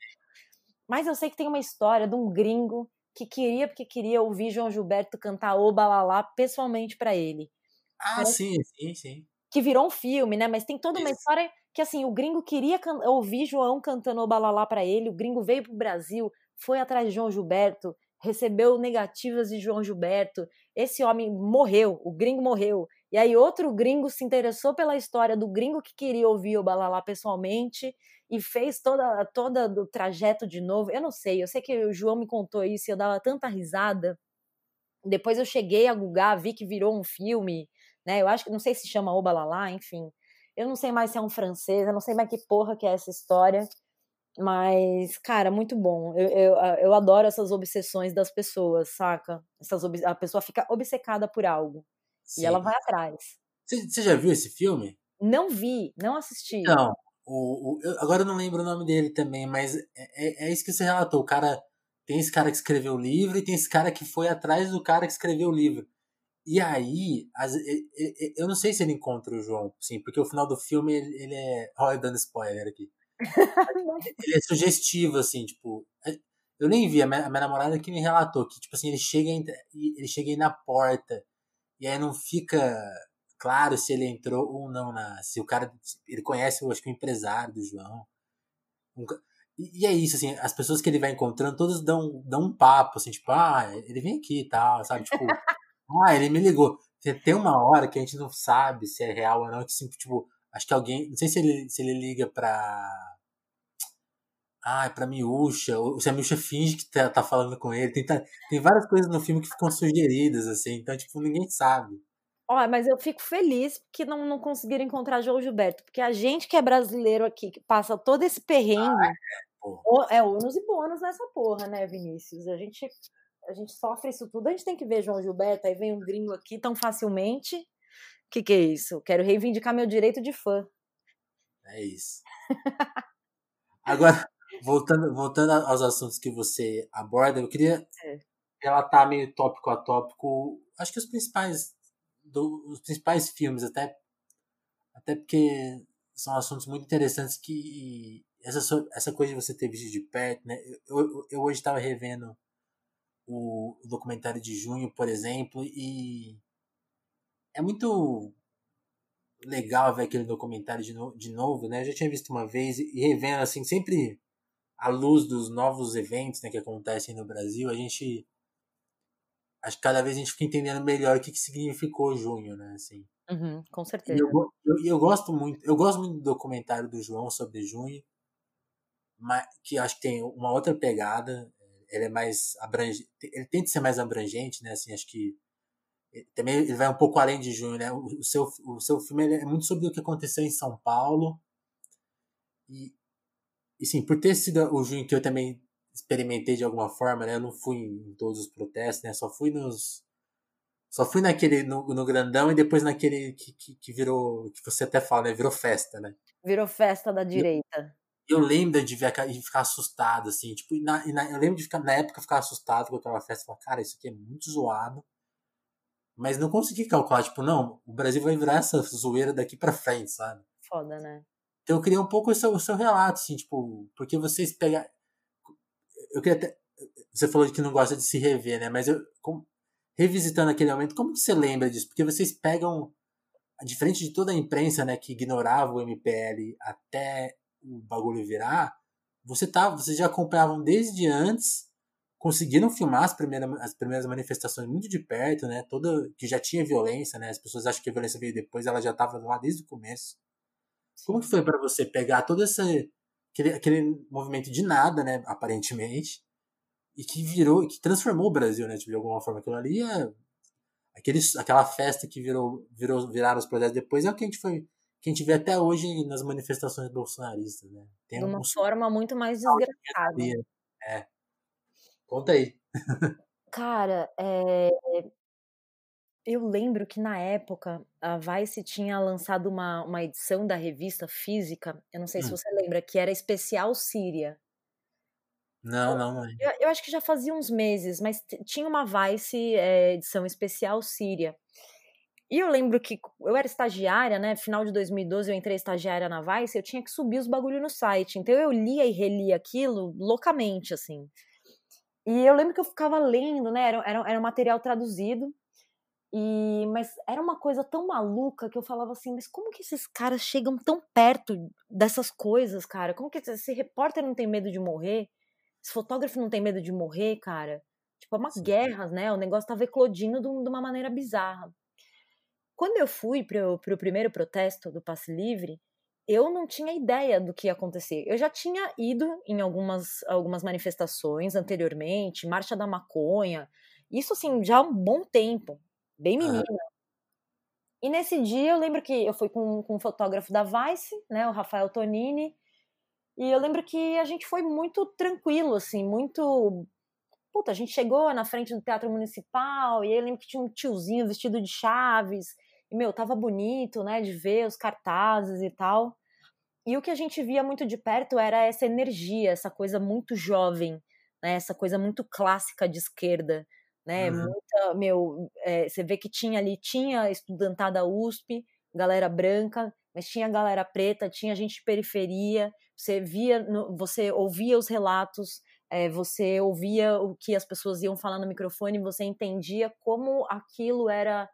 mas eu sei que tem uma história de um gringo que queria porque queria ouvir João Gilberto cantar O Balalá pessoalmente para ele. Ah, sim, sim, sim. Que virou um filme, né? Mas tem toda uma história que assim, o gringo queria ouvir João cantando O Balalá para ele, o gringo veio pro Brasil, foi atrás de João Gilberto, recebeu negativas de João Gilberto. Esse homem morreu, o gringo morreu. E aí outro gringo se interessou pela história do gringo que queria ouvir o Balalá pessoalmente e fez toda toda o trajeto de novo. Eu não sei, eu sei que o João me contou isso e eu dava tanta risada. Depois eu cheguei a googar, vi que virou um filme, né? Eu acho que não sei se chama O Balalá, enfim. Eu não sei mais se é um francês, eu não sei mais que porra que é essa história. Mas, cara, muito bom. Eu, eu, eu adoro essas obsessões das pessoas, saca? Essas a pessoa fica obcecada por algo. Sim. E ela vai atrás. Você já viu esse filme? Não vi, não assisti. Não. O, o, eu, agora eu não lembro o nome dele também, mas é, é, é, isso que você relatou. O cara. Tem esse cara que escreveu o livro e tem esse cara que foi atrás do cara que escreveu o livro. E aí, as, eu não sei se ele encontra o João, sim, porque o final do filme ele, ele é. Olha, dando spoiler aqui. Ele é sugestivo, assim, tipo. Eu nem vi, a minha, a minha, namorada que me relatou que, tipo assim, ele chega, ele chega aí na porta e aí não fica claro se ele entrou ou não na. Se o cara. Ele conhece, eu acho que o empresário do João. E, e é isso, assim, as pessoas que ele vai encontrando, todas dão, dão um papo, assim, tipo, ah, ele vem aqui e tal, sabe? Tipo, (laughs) ah, ele me ligou. Tem uma hora que a gente não sabe se é real ou não, que, assim, tipo, Acho que alguém. Não sei se ele, se ele liga pra. Ah, é pra Miúcha, ou se a Miúcha finge que tá, tá falando com ele. Tem, tá, tem várias coisas no filme que ficam sugeridas, assim, então, tipo, ninguém sabe. Ó, mas eu fico feliz que não, não conseguiram encontrar João Gilberto, porque a gente que é brasileiro aqui, que passa todo esse perrengue, ah, é, é ônus e bônus nessa porra, né, Vinícius? A gente, a gente sofre isso tudo, a gente tem que ver João Gilberto, aí vem um gringo aqui tão facilmente, que que é isso? Quero reivindicar meu direito de fã. É isso. Agora, voltando, voltando aos assuntos que você aborda, eu queria é. relatar meio tópico a tópico, acho que os principais, do, os principais filmes, até, até porque são assuntos muito interessantes que essa, essa coisa de você ter visto de perto, né? Eu, eu, eu hoje estava revendo o, o documentário de junho, por exemplo, e é muito legal ver aquele documentário de, no, de novo, né? Eu já tinha visto uma vez e revendo, assim, sempre à luz dos novos eventos né, que acontecem no Brasil, a gente. Acho que cada vez a gente fica entendendo melhor o que, que significou junho, né? Assim, Uhum, com certeza. Eu, eu, eu, gosto muito, eu gosto muito do documentário do João sobre junho, mas, que acho que tem uma outra pegada. Ele é mais abrangente, ele tenta ser mais abrangente, né? Assim, acho que também ele vai um pouco além de junho, né? O, o seu, o seu filme é muito sobre o que aconteceu em São Paulo. E, e sim, por ter sido o junho que eu também experimentei de alguma forma, né? Eu não fui em todos os protestos, né? Só fui nos. Só fui naquele, no, no grandão e depois naquele que, que, que, virou, que você até fala, né? Virou festa, né? Virou festa da direita. Eu, eu lembro de, ver, de ficar assustado, assim, tipo, na, na, eu lembro de ficar, na época, ficar assustado quando eu tava na festa e falar, cara, isso aqui é muito zoado. Mas não consegui calcular, tipo, não, o Brasil vai virar essa zoeira daqui pra frente, sabe? Foda, né? Então eu queria um pouco o seu, o seu relato, assim, tipo, porque vocês pegaram. Eu queria até. Você falou que não gosta de se rever, né? Mas eu. Como, revisitando aquele momento, como que você lembra disso? Porque vocês pegam. Diferente de toda a imprensa, né, que ignorava o MPL até o bagulho virar, você tá, vocês já acompanhavam desde antes conseguiram filmar as primeiras, as primeiras manifestações muito de perto, né? Toda que já tinha violência, né? As pessoas acham que a violência veio depois, ela já estava lá desde o começo. Como que foi para você pegar todo esse aquele, aquele movimento de nada, né, aparentemente, e que virou, que transformou o Brasil, né, tipo, de alguma forma aquilo ali é aquele, aquela festa que virou, virou viraram os protestos depois é o que a gente foi que a gente vê até hoje nas manifestações bolsonaristas, né? Tem de uma forma muito mais desgraçada. É. Conta aí. Cara, é... eu lembro que na época a Vice tinha lançado uma, uma edição da revista física, eu não sei hum. se você lembra, que era especial Síria. Não, não, não. Eu, eu, acho que já fazia uns meses, mas tinha uma Vice é, edição especial Síria. E eu lembro que eu era estagiária, né? Final de 2012 eu entrei estagiária na Vice, eu tinha que subir os bagulho no site. Então eu lia e relia aquilo loucamente, assim. E eu lembro que eu ficava lendo, né? Era, era, era um material traduzido. E, mas era uma coisa tão maluca que eu falava assim, mas como que esses caras chegam tão perto dessas coisas, cara? Como que esse repórter não tem medo de morrer? Esse fotógrafo não tem medo de morrer, cara? Tipo, é uma Sim. guerra, né? O negócio tava eclodindo de, uma maneira bizarra. Quando eu fui pro, pro primeiro protesto do Passe Livre, eu não tinha ideia do que ia acontecer. Eu já tinha ido em algumas, algumas manifestações anteriormente, Marcha da Maconha, isso assim, já há um bom tempo, bem menina. E nesse dia eu lembro que eu fui com, com um fotógrafo da Vice, né, o Rafael Tonini, e eu lembro que a gente foi muito tranquilo, assim, muito. Puta, a gente chegou na frente do Teatro Municipal, e aí eu lembro que tinha um tiozinho vestido de chaves, e, meu, tava bonito, né, de ver os cartazes e tal. E o que a gente via muito de perto era essa energia, essa coisa muito jovem, né, essa coisa muito clássica de esquerda, né, uhum. muita, meu, é, você vê que tinha ali, tinha estudantada USP, galera branca, mas tinha galera preta, tinha gente de periferia, você via, você ouvia os relatos, é, você ouvia o que as pessoas iam falar no microfone, você entendia como aquilo era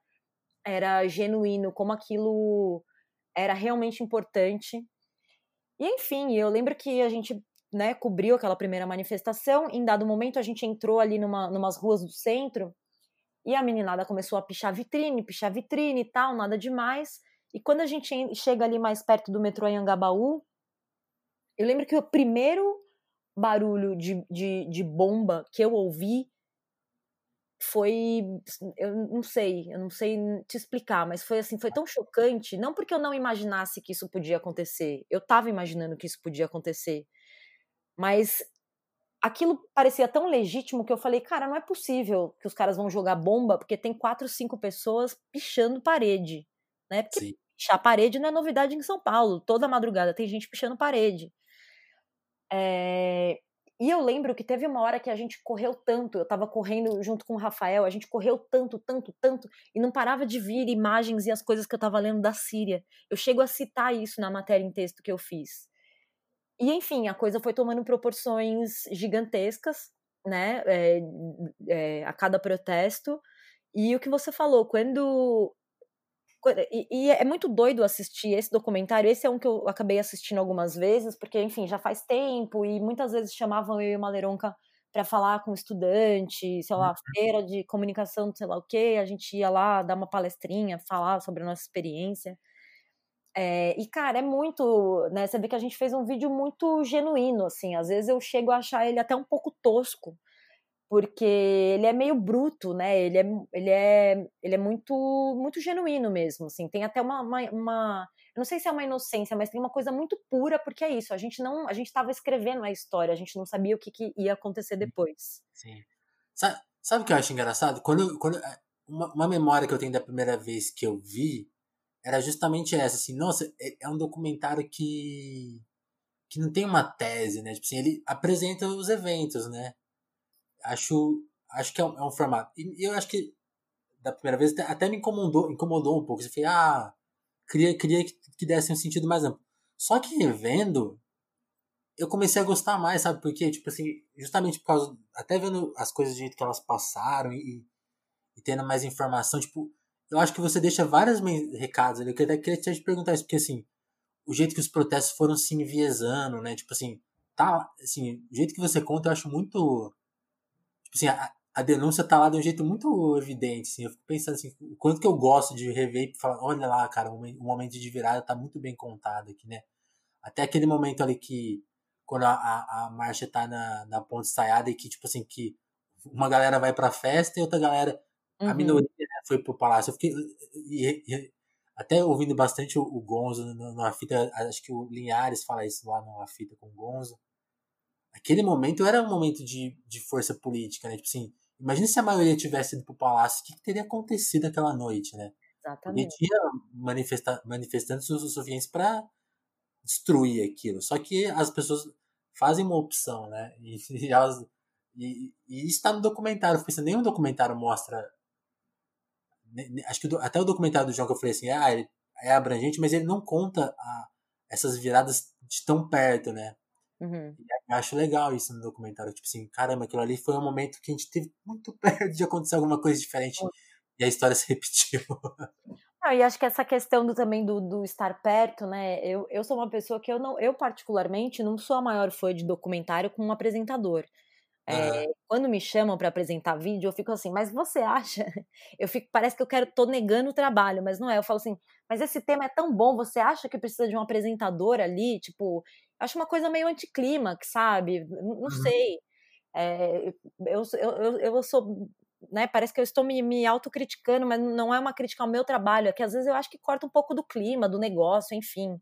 era genuíno, como aquilo era realmente importante. E enfim, eu lembro que a gente né, cobriu aquela primeira manifestação. Em dado momento, a gente entrou ali numa numas ruas do centro e a meninada começou a pichar vitrine, pichar vitrine e tal, nada demais. E quando a gente chega ali mais perto do metrô Anhangabaú, eu lembro que o primeiro barulho de, de, de bomba que eu ouvi foi eu não sei, eu não sei te explicar, mas foi assim, foi tão chocante, não porque eu não imaginasse que isso podia acontecer. Eu estava imaginando que isso podia acontecer. Mas aquilo parecia tão legítimo que eu falei, cara, não é possível que os caras vão jogar bomba porque tem quatro, cinco pessoas pichando parede, né? Porque Sim. pichar parede não é novidade em São Paulo. Toda madrugada tem gente pichando parede. É... E eu lembro que teve uma hora que a gente correu tanto, eu tava correndo junto com o Rafael, a gente correu tanto, tanto, tanto, e não parava de vir imagens e as coisas que eu tava lendo da Síria. Eu chego a citar isso na matéria em texto que eu fiz. E enfim, a coisa foi tomando proporções gigantescas, né, é, é, a cada protesto. E o que você falou, quando e, e, é muito doido assistir esse documentário. Esse é um que eu acabei assistindo algumas vezes, porque, enfim, já faz tempo e muitas vezes chamavam eu e o Maleronca para falar com estudante, sei lá, uhum. feira de comunicação, sei lá o quê, a gente ia lá dar uma palestrinha, falar sobre a nossa experiência. É, e, cara, é muito, né, você vê que a gente fez um vídeo muito genuíno, assim, às vezes eu chego a achar ele até um pouco tosco, porque ele é meio bruto, né? Ele é, ele é, ele é muito, muito genuíno mesmo, assim. Tem até uma, uma, uma, eu não sei se é uma inocência, mas tem uma coisa muito pura, porque é isso. A gente não, a gente estava escrevendo a história, a gente não sabia o que, que ia acontecer depois. Sim. Sabe, sabe o que eu acho engraçado? Quando, quando é, uma, uma memória que eu tenho da primeira vez que eu vi era justamente essa, assim, nossa, é, é um documentário que que não tem uma tese, né? Tipo assim, ele apresenta os eventos, né? Acho, acho que é um, é um formato. E eu acho que da primeira vez até me incomodou, incomodou um pouco. Eu falei, ah, queria, queria que, que desse um sentido mais amplo. Só que revendo, eu comecei a gostar mais, sabe? Porque, tipo assim, justamente por causa. Até vendo as coisas do jeito que elas passaram e, e tendo mais informação, tipo, eu acho que você deixa vários recados ali. Eu até queria te perguntar isso, porque assim, o jeito que os protestos foram se enviesando, né? Tipo assim, tá, assim, o jeito que você conta eu acho muito Tipo assim, a, a denúncia tá lá de um jeito muito evidente, assim. Eu fico pensando assim, o quanto que eu gosto de rever e falar, olha lá, cara, o momento de virada tá muito bem contado aqui, né? Até aquele momento ali que, quando a, a, a marcha tá na, na ponte ensaiada e que, tipo assim, que uma galera vai pra festa e outra galera, uhum. a minoria né, foi pro palácio. Eu fiquei, e, e, até ouvindo bastante o, o Gonzo numa fita, acho que o Linhares fala isso lá numa fita com o Gonzo, aquele momento era um momento de, de força política, né? Tipo assim, imagina se a maioria tivesse ido pro palácio, o que, que teria acontecido aquela noite, né? Exatamente. Porque tinha manifesta manifestantes o suficientes para destruir aquilo. Só que as pessoas fazem uma opção, né? E, (laughs) e elas. E, e isso está no documentário. Porque nenhum documentário mostra. Acho que até o documentário do João que eu falei assim, ah, é abrangente, mas ele não conta a, essas viradas de tão perto, né? Uhum. Eu acho legal isso no documentário. Tipo assim, caramba, aquilo ali foi um momento que a gente teve muito (laughs) perto de acontecer alguma coisa diferente uhum. e a história se repetiu. (laughs) Ah, e acho que essa questão do, também do, do, estar perto, né? Eu, eu sou uma pessoa que eu não, eu particularmente não sou a maior fã de documentário com um apresentador. É, quando me chamam para apresentar vídeo, eu fico assim, mas você acha? (laughs) Eu fico, parece que eu quero, tô negando o trabalho, mas não é. Eu falo assim, mas esse tema é tão bom, você acha que precisa de um apresentador ali? Tipo, acho uma coisa meio anticlímax, sabe? Não uhum. sei. É, eu, eu, eu, sou. Né, parece que eu estou me, me autocriticando, mas não é uma crítica ao meu trabalho, é que às vezes eu acho que corta um pouco do clima, do negócio, enfim.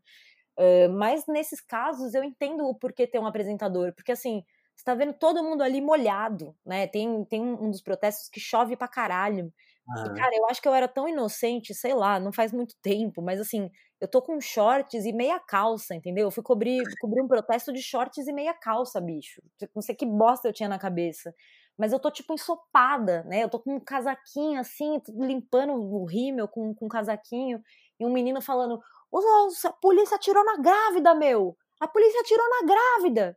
Uh, mas nesses casos eu entendo o porquê ter um apresentador, porque assim, você tá vendo todo mundo ali molhado, né? Tem, tem um dos protestos que chove pra caralho. Uhum. E, cara, eu acho que eu era tão inocente, sei lá, não faz muito tempo, mas assim, eu tô com shorts e meia calça, entendeu? Eu fui cobrir, cobrir um protesto de shorts e meia calça, bicho. Não sei que bosta eu tinha na cabeça. Mas eu tô, tipo, ensopada, né? Eu tô com um casaquinho assim, limpando o rímel com, com um casaquinho, e um menino falando: a polícia atirou na grávida, meu! A polícia atirou na grávida!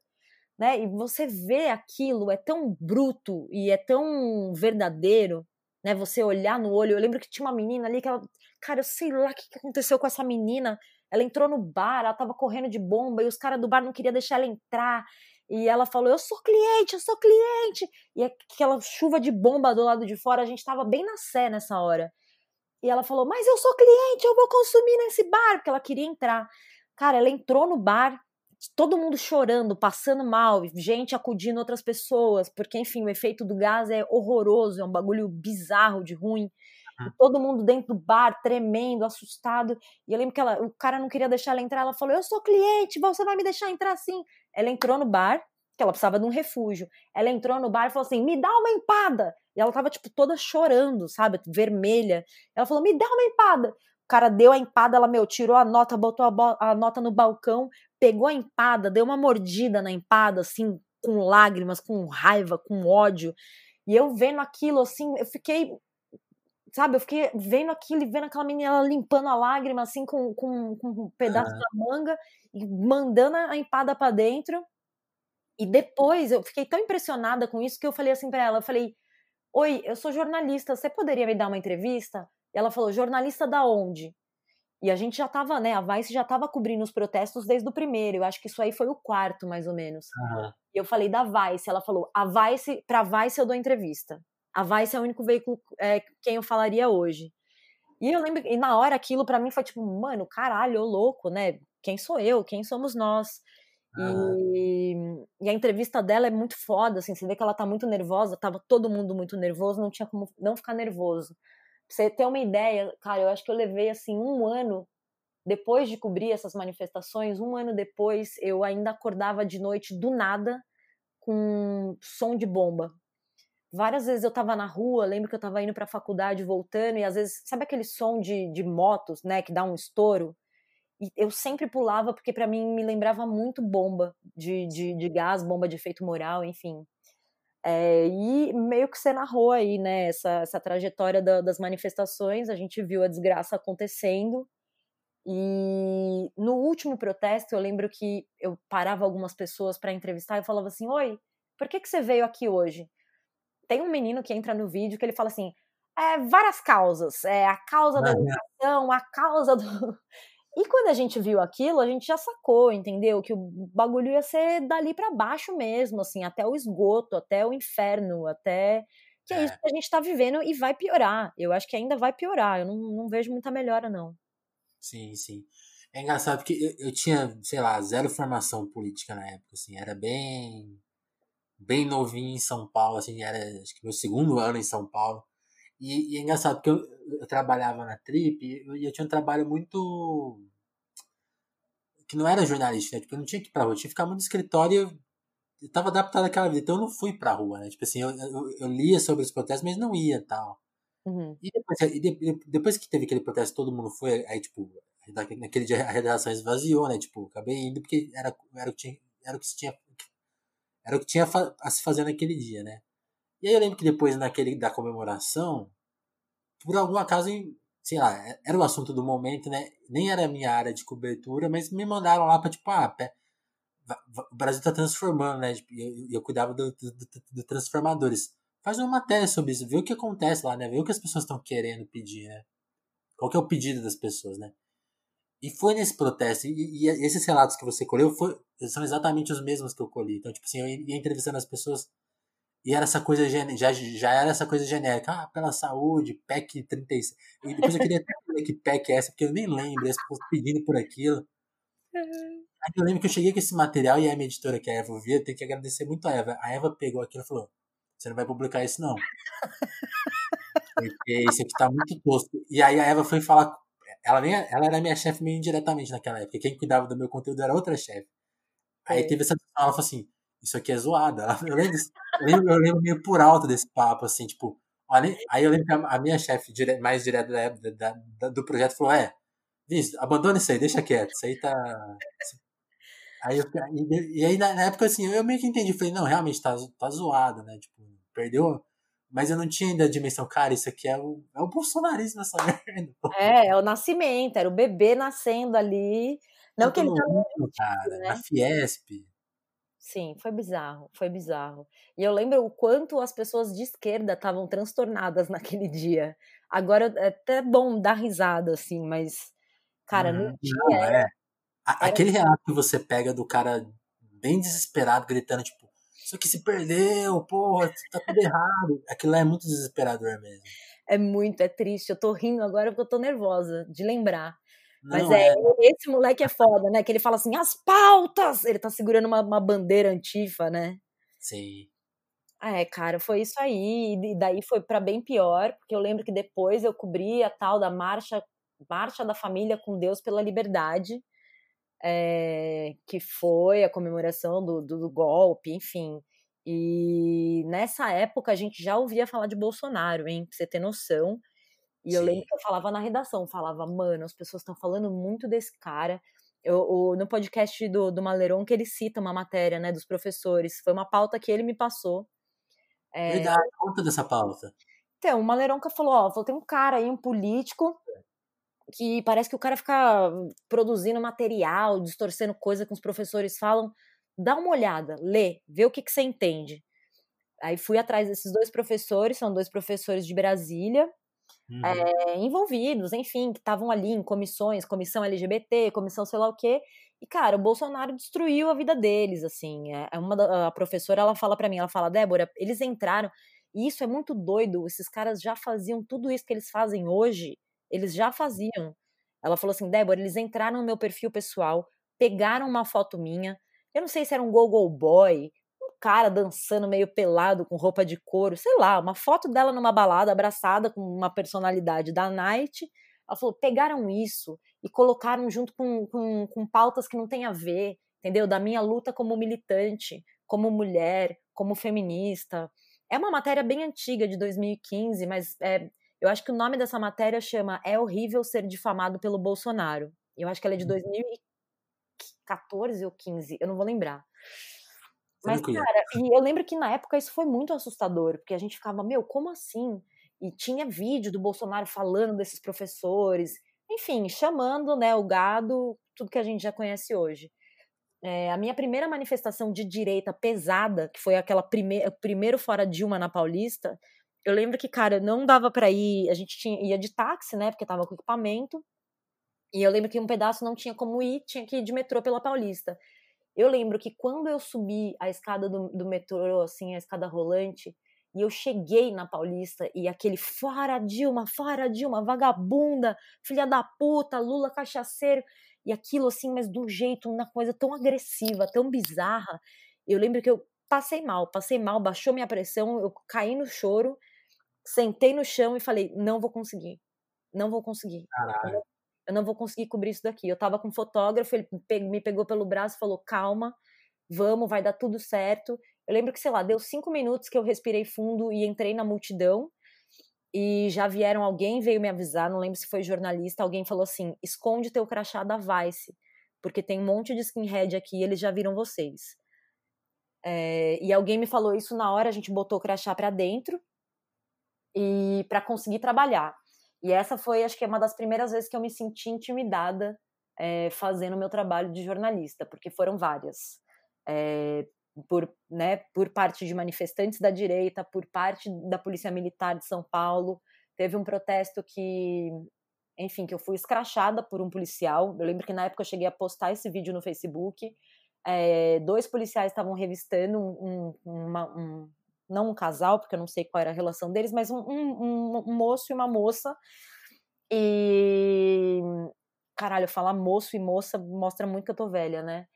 Né? E você vê aquilo, é tão bruto e é tão verdadeiro, né? Você olhar no olho. Eu lembro que tinha uma menina ali que ela. Cara, eu sei lá o que aconteceu com essa menina. Ela entrou no bar, ela tava correndo de bomba e os caras do bar não queriam deixar ela entrar. E ela falou: Eu sou cliente, eu sou cliente. E aquela chuva de bomba do lado de fora, a gente tava bem na sé nessa hora. E ela falou: Mas eu sou cliente, eu vou consumir nesse bar, porque ela queria entrar. Cara, ela entrou no bar, todo mundo chorando, passando mal, gente acudindo outras pessoas, porque, enfim, o efeito do gás é horroroso, é um bagulho bizarro de ruim. E todo mundo dentro do bar, tremendo, assustado. E eu lembro que ela, o cara não queria deixar ela entrar. Ela falou: Eu sou cliente, você vai me deixar entrar assim. Ela entrou no bar, que ela precisava de um refúgio. Ela entrou no bar e falou assim: Me dá uma empada. E ela tava, tipo, toda chorando, sabe? Vermelha. Ela falou: Me dá uma empada. O cara deu a empada, ela, meu, tirou a nota, botou a, a nota no balcão, pegou a empada, deu uma mordida na empada, assim, com lágrimas, com raiva, com ódio. E eu vendo aquilo, assim, eu fiquei. Sabe, eu fiquei vendo aquilo e vendo aquela menina limpando a lágrima, assim, com, com, com um pedaço da manga e mandando a empada para dentro. E depois eu fiquei tão impressionada com isso que eu falei assim para ela: eu falei, Oi, eu sou jornalista, você poderia me dar uma entrevista? E ela falou: jornalista da onde? E a gente já tava, né? A Vice já tava cobrindo os protestos desde o primeiro. Eu acho que isso aí foi o quarto, mais ou menos. Uhum. E eu falei da Vice. Ela falou: a Vice, pra Vice eu dou entrevista. A Vice é o único veículo é, quem eu falaria hoje. E eu lembro, e na hora aquilo para mim foi tipo, mano, caralho, ô louco, né? Quem sou eu? Quem somos nós? Uhum. E, e, a entrevista dela é muito foda, assim, você vê que ela tá muito nervosa, tava todo mundo muito nervoso, não tinha como não ficar nervoso. Você ter uma ideia, cara, eu acho que eu levei, assim, um ano depois de cobrir essas manifestações, um ano depois, eu ainda acordava de noite do nada com som de bomba várias vezes eu tava na rua, lembro que eu tava indo pra faculdade, voltando, e às vezes, sabe aquele som de, de motos, né, que dá um estouro? E eu sempre pulava, porque para mim me lembrava muito bomba de, de, de gás, bomba de efeito moral, enfim. É, e meio que você narrou aí, né, essa, essa trajetória da, das manifestações, a gente viu a desgraça acontecendo, e no último protesto, eu lembro que eu parava algumas pessoas para entrevistar e falava assim: Oi, por que, que você veio aqui hoje? tem um menino que entra no vídeo que ele fala assim: é, várias causas. É a causa da educação, a causa do. E quando a gente viu aquilo, a gente já sacou, entendeu? Que o bagulho ia ser dali para baixo mesmo, assim, até o esgoto, até o inferno, até. Que é, é isso que a gente tá vivendo e vai piorar. Eu acho que ainda vai piorar. Eu não, não vejo muita melhora, não. Sim, sim. É engraçado porque eu, eu tinha, sei lá, zero formação política na época, assim, era bem bem novinho em São Paulo, assim, era acho que meu segundo ano em São Paulo. E, e é engraçado, porque eu, eu, trabalhava na Trip e eu, eu, tinha um trabalho muito. que não era jornalístico, né? Tipo, eu não tinha que ir pra rua, eu tinha que ficar muito no escritório e eu, tava adaptado àquela vida, então eu não fui pra rua, né? Tipo assim, eu, eu, eu lia sobre os protestos, mas não ia tal. Uhum. E, depois, e de, depois que teve aquele protesto, todo mundo foi, aí, tipo, naquele dia a redação esvaziou, né? Tipo, acabei indo porque era, era, o, que tinha, era o que se tinha era o que tinha a se fazer naquele dia, né? E aí eu lembro que depois naquele da comemoração, por algum acaso, sei lá, era o assunto do momento, né? Nem era a minha área de cobertura, mas me mandaram lá para tipo, ah, o Brasil tá transformando, né? Tipo, eu, eu cuidava do, do, do, do, transformadores. Faz uma matéria sobre isso, vê o que acontece lá, né? Vê o que as pessoas estão querendo pedir, né? Qual que é o pedido das pessoas, né? E foi nesse protesto, e, e, esses relatos que você colheu foi, são exatamente os mesmos que eu colhi. Então, tipo assim, eu ia entrevistando as pessoas e era essa coisa, já, já era essa coisa genérica, ah, pela saúde, PEC 36. E depois eu queria até ver que PEC é essa, porque eu nem lembro, as pessoas pedindo por aquilo. Uhum. (laughs) Aí eu lembro que eu cheguei com esse material e a minha editora, que é a Eva Via, tem que agradecer muito a Eva. A Eva pegou aquilo e falou: Você não vai publicar isso, não. (laughs) Porque isso aqui tá muito tosco. E aí a Eva foi falar ela, nem, ela era minha chefe meio indiretamente naquela época. Quem cuidava do meu conteúdo era outra chefe. Aí é. teve essa ela falou assim: Isso aqui é zoada. (laughs) Eu lembro, eu lembro, eu lembro meio por alto desse papo, assim, tipo. Aí eu lembro que a minha chefe dire, mais direta da, da, da, do projeto falou: É, Visto, abandona isso aí, deixa quieto. Isso aí tá. (laughs) Aí eu, e, e aí na, época assim, eu meio que entendi, falei, não, realmente tá, tá zoado, né? Tipo, perdeu, mas eu não tinha ainda a dimensão, cara, isso aqui é o, é o bolsonarismo nessa (laughs) merda. É, é o nascimento, era o bebê nascendo ali. Não que ele tá mundo, cara, né? na Fiesp. Sim, foi bizarro, foi bizarro. E eu lembro o quanto as pessoas de esquerda estavam transtornadas (laughs) naquele dia. Agora é até bom dar risada, assim, mas, cara, hum, não é. Aquele relato que você pega do cara bem desesperado, gritando, tipo, isso aqui se perdeu, porra, tá tudo errado. Aquilo é muito desesperador mesmo. É muito, é triste. Eu tô rindo agora porque eu tô nervosa de lembrar. Não, Mas é, é, esse moleque é foda, né? Que ele fala assim, as pautas! Ele tá segurando uma, uma bandeira antifa, né? Sim. É, cara, foi isso aí. E daí foi para bem pior, porque eu lembro que depois eu cobri a tal da marcha, marcha da família com Deus pela liberdade é, que foi a comemoração do, do, do, golpe, enfim. E nessa época a gente já ouvia falar de Bolsonaro, hein? Pra você ter noção. E Sim. eu lembro que eu falava na redação, falava, mano, as pessoas estão falando muito desse cara. Eu, o, no podcast do, do Maleron que ele cita uma matéria, né, dos professores. Foi uma pauta que ele me passou. É... Verdade, conta dessa pauta. Então, o Maleronca falou, ó, tem um cara aí, um político, que parece que o cara fica produzindo material, distorcendo coisa que os professores falam. Dá uma olhada, lê, vê o que, que você entende. Aí fui atrás desses dois professores, são dois professores de Brasília. Uhum. é, envolvidos, enfim, que estavam ali em comissões, comissão LGBT, comissão sei lá o quê. E, cara, o Bolsonaro destruiu a vida deles, assim. É, é uma a professora, ela fala para mim, ela fala, Débora, eles entraram, e isso é muito doido, esses caras já faziam tudo isso que eles fazem hoje, eles já faziam. Ela falou assim, Débora, eles entraram no meu perfil pessoal, pegaram uma foto minha, eu não sei se era um go-go boy, cara dançando meio pelado com roupa de couro, sei lá, uma foto dela numa balada abraçada com uma personalidade da Night, ela falou: pegaram isso e colocaram junto com, com, com pautas que não tem a ver, entendeu? Da minha luta como militante, como mulher, como feminista. É uma matéria bem antiga, de 2015, mas é, eu acho que o nome dessa matéria chama É Horrível Ser Difamado pelo Bolsonaro. Eu acho que ela é de 2014 uhum. ou 15, eu não vou lembrar. Mas, cara, e eu lembro que na época isso foi muito assustador, porque a gente ficava, meu, como assim? e tinha vídeo do Bolsonaro falando desses professores, enfim, chamando né, o gado, tudo que a gente já conhece hoje. É, a minha primeira manifestação de direita pesada, que foi aquela primeira, primeiro fora Dilma na Paulista, eu lembro que, cara, não dava para ir, a gente tinha, ia de táxi, né, porque tava com equipamento, e eu lembro que um pedaço não tinha como ir, tinha que ir de metrô pela Paulista. Eu lembro que quando eu subi a escada do, do metrô, assim, a escada rolante, e eu cheguei na Paulista e aquele fora Dilma, fora Dilma, vagabunda, filha da puta, Lula cachaceiro. E aquilo assim, mas de um jeito, uma coisa tão agressiva, tão bizarra. Eu lembro que eu passei mal, passei mal, baixou minha pressão, eu caí no choro, sentei no chão e falei: não vou conseguir, não vou conseguir. Caralho. Eu não vou conseguir cobrir isso daqui. Eu tava com um fotógrafo, ele me pegou pelo braço e falou: calma, vamos, vai dar tudo certo. Eu lembro que, sei lá, deu cinco minutos que eu respirei fundo e entrei na multidão. E já vieram alguém, veio me avisar, não lembro se foi jornalista, alguém falou assim: esconde teu crachá da Vice, porque tem um monte de skinhead aqui e eles já viram vocês. É, e alguém me falou isso na hora, a gente botou o crachá para dentro e para conseguir trabalhar. E essa foi, acho que, uma das primeiras vezes que eu me senti intimidada é, fazendo o meu trabalho de jornalista, porque foram várias. É, por, né, por parte de manifestantes da direita, por parte da Polícia Militar de São Paulo. Teve um protesto que, enfim, que eu fui escrachada por um policial. Eu lembro que na época eu cheguei a postar esse vídeo no Facebook. É, dois policiais estavam revistando um, uma, um, não um casal, porque eu não sei qual era a relação deles, mas um, um, um moço e uma moça. E caralho, falar moço e moça mostra muito que eu tô velha, né?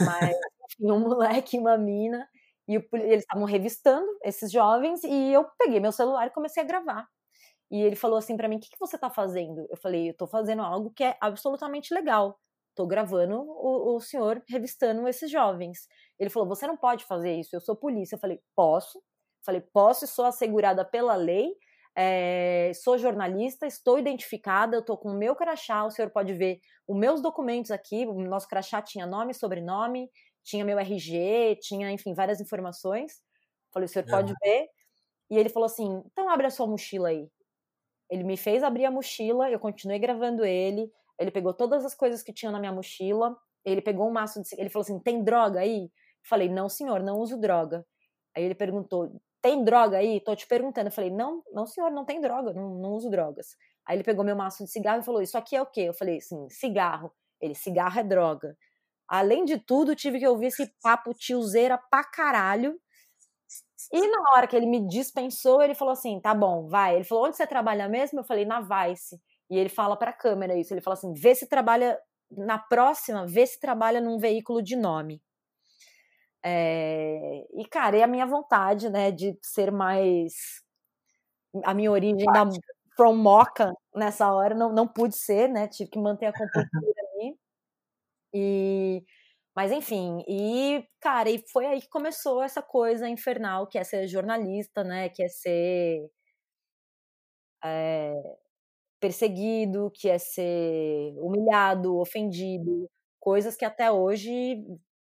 Mas enfim, um (laughs) moleque e uma mina, e eles estavam revistando esses jovens, e eu peguei meu celular e comecei a gravar. E ele falou assim para mim: O que, que você tá fazendo? Eu falei: Eu tô fazendo algo que é absolutamente legal. Tô gravando o, o senhor revistando esses jovens. Ele falou: Você não pode fazer isso, eu sou polícia. Eu falei: Posso. Eu falei: Posso e sou assegurada pela lei. É, sou jornalista, estou identificada, eu estou com o meu crachá, o senhor pode ver os meus documentos aqui, o nosso crachá tinha nome, sobrenome, tinha meu RG, tinha, enfim, várias informações. Falei, o senhor uhum. pode ver? E ele falou assim: então abre a sua mochila aí. Ele me fez abrir a mochila, eu continuei gravando ele. Ele pegou todas as coisas que tinham na minha mochila. Ele pegou um maço de. Ele falou assim: tem droga aí? Falei: não, senhor, não uso droga. Aí ele perguntou: tem droga aí? Tô te perguntando. Eu falei: não, não, senhor, não tem droga, não, não uso drogas. Aí ele pegou meu maço de cigarro e falou: Isso aqui é o quê? Eu falei assim: cigarro. Ele: cigarro é droga. Além de tudo, tive que ouvir esse papo tiozeira pra caralho. E na hora que ele me dispensou, ele falou assim: tá bom, vai. Ele falou: onde você trabalha mesmo? Eu falei: na Vice. E ele fala pra câmera isso: ele fala assim, vê se trabalha. Na próxima, vê se trabalha num veículo de nome. É... E, cara, é a minha vontade, né, de ser mais. A minha origem da From Mocha nessa hora, não, não pude ser, né? Tive que manter a (laughs) compostura ali. E, mas enfim, e cara, e foi aí que começou essa coisa infernal que é ser jornalista, né? Que é ser é, perseguido, que é ser humilhado, ofendido, coisas que até hoje,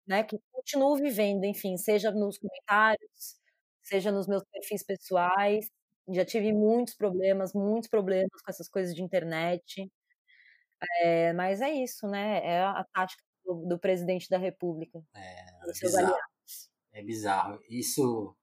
né? Que continuo vivendo, enfim, seja nos comentários, seja nos meus perfis pessoais. Já tive muitos problemas, muitos problemas com essas coisas de internet. É, mas é isso, né? É a tática do, do presidente da República. É, é bizarro. É bizarro. Isso,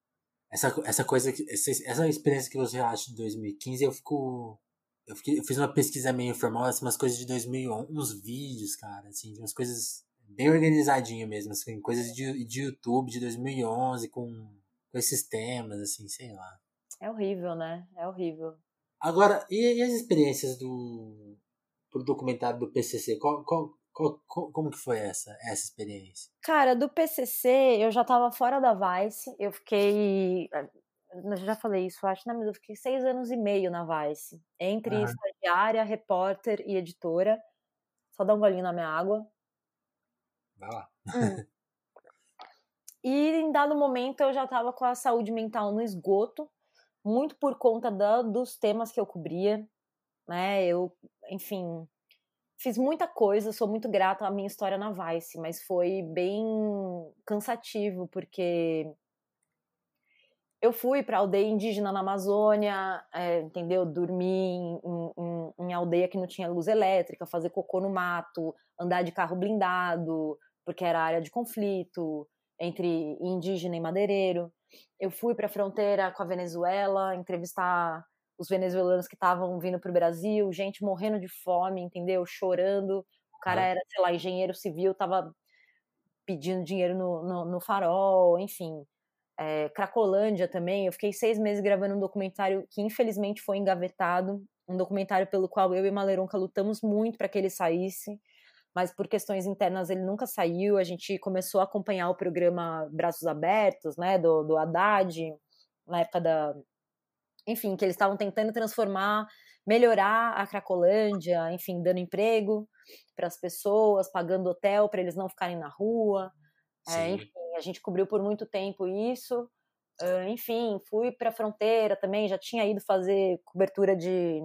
essa, essa coisa, essa, essa experiência que você acha de 2015, eu fico eu, fiquei, eu, fiz uma pesquisa meio informal, assim, umas coisas de 2011, uns vídeos, cara, assim, umas coisas bem organizadinho mesmo, assim, coisas de, de YouTube de 2011 com, com esses temas, assim, sei lá. É horrível, né? É horrível. Agora, e, e as experiências do pro documentário do PCC? Qual, qual, qual, como que foi essa, essa experiência? Cara, do PCC eu já tava fora da Vice, eu fiquei eu já falei isso, acho, né, mas eu fiquei seis anos e meio na Vice, entre uhum. estagiária, repórter e editora. Só dá um golinho na minha água. Vai lá. Hum. (laughs) E em dado momento eu já estava com a saúde mental no esgoto, muito por conta da, dos temas que eu cobria, né? Eu, enfim, fiz muita coisa, sou muito grata à minha história na Vice, mas foi bem cansativo, porque eu fui para aldeia indígena na Amazônia, é, entendeu? Dormir em, em, em, aldeia que não tinha luz elétrica, fazer cocô no mato, andar de carro blindado, porque era área de conflito entre indígena e madeireiro. Eu fui para a fronteira com a Venezuela, entrevistar os venezuelanos que estavam vindo para o Brasil, gente morrendo de fome, entendeu? Chorando. O cara era, sei lá, engenheiro civil, estava pedindo dinheiro no, no, no farol, enfim é, Cracolândia também. Eu fiquei seis meses gravando um documentário que infelizmente foi engavetado, um documentário pelo qual eu e Maleronca lutamos muito para que ele saísse, mas por questões internas ele nunca saiu. A gente começou a acompanhar o programa Braços Abertos, né, do, do Haddad, na época da. Enfim, que eles estavam tentando transformar, melhorar a Cracolândia, enfim, dando emprego para as pessoas, pagando hotel para eles não ficarem na rua. É, enfim, a gente cobriu por muito tempo isso. Uh, enfim, fui para a fronteira também, já tinha ido fazer cobertura de,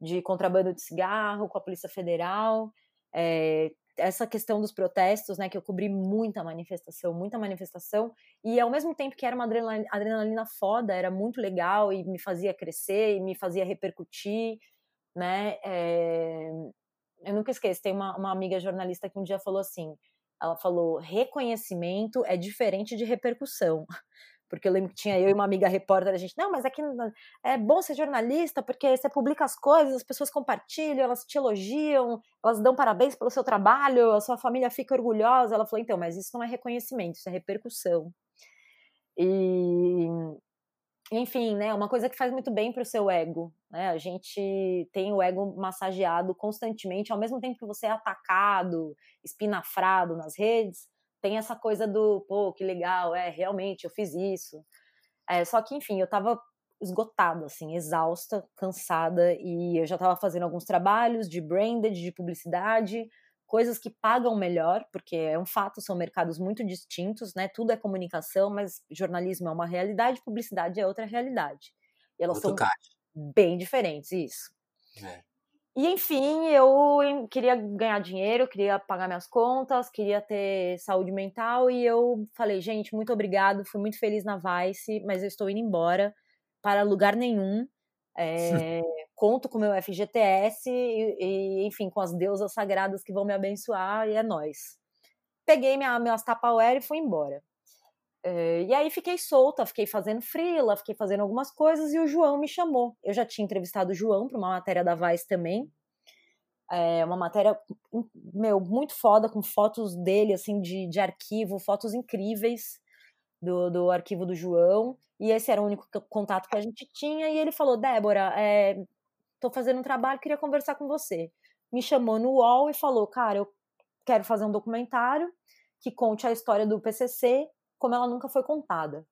de contrabando de cigarro com a Polícia Federal. É, essa questão dos protestos, né, que eu cobri muita manifestação, muita manifestação, e ao mesmo tempo que era uma adrenalina, adrenalina foda, era muito legal e me fazia crescer e me fazia repercutir, né, é, eu nunca esqueço, tem uma, uma amiga jornalista que um dia falou assim, ela falou: reconhecimento é diferente de repercussão. (laughs) Porque eu lembro que tinha eu e uma amiga repórter, a gente, não, mas aqui é bom ser jornalista, porque você publica as coisas, as pessoas compartilham, elas te elogiam, elas dão parabéns pelo seu trabalho, a sua família fica orgulhosa. Ela falou, então, mas isso não é reconhecimento, isso é repercussão. E enfim, né, uma coisa que faz muito bem para o seu ego, né? A gente tem o ego massageado constantemente, ao mesmo tempo que você é atacado, espinafrado nas redes, tem essa coisa do, pô, que legal, é, realmente eu fiz isso. É, só que, enfim, eu estava esgotada, assim, exausta, cansada, e eu já estava fazendo alguns trabalhos de branded, de publicidade, coisas que pagam melhor, porque é um fato, são mercados muito distintos, né? Tudo é comunicação, mas jornalismo é uma realidade, publicidade é outra realidade. E elas Muito são caro. bem diferentes, isso. É. E enfim, eu queria ganhar dinheiro, queria pagar minhas contas, queria ter saúde mental e eu falei, gente, muito obrigado, fui muito feliz na Vice, mas eu estou indo embora para lugar nenhum. É, (laughs) conto com meu FGTS e, e, enfim, com as deusas sagradas que vão me abençoar e é nós. Peguei minha, minhas Tupperware e fui embora. É, e aí fiquei solta, fiquei fazendo freela, fiquei fazendo algumas coisas e o João me chamou. Eu já tinha entrevistado o João para uma matéria da Vice também. É uma matéria, meu, muito foda, com fotos dele, assim, de, de arquivo, fotos incríveis do, do arquivo do João. E esse era o único contato que a gente tinha. E ele falou: Débora, é, tô fazendo um trabalho, queria conversar com você. Me chamou no UOL e falou: Cara, eu quero fazer um documentário que conte a história do PCC como ela nunca foi contada.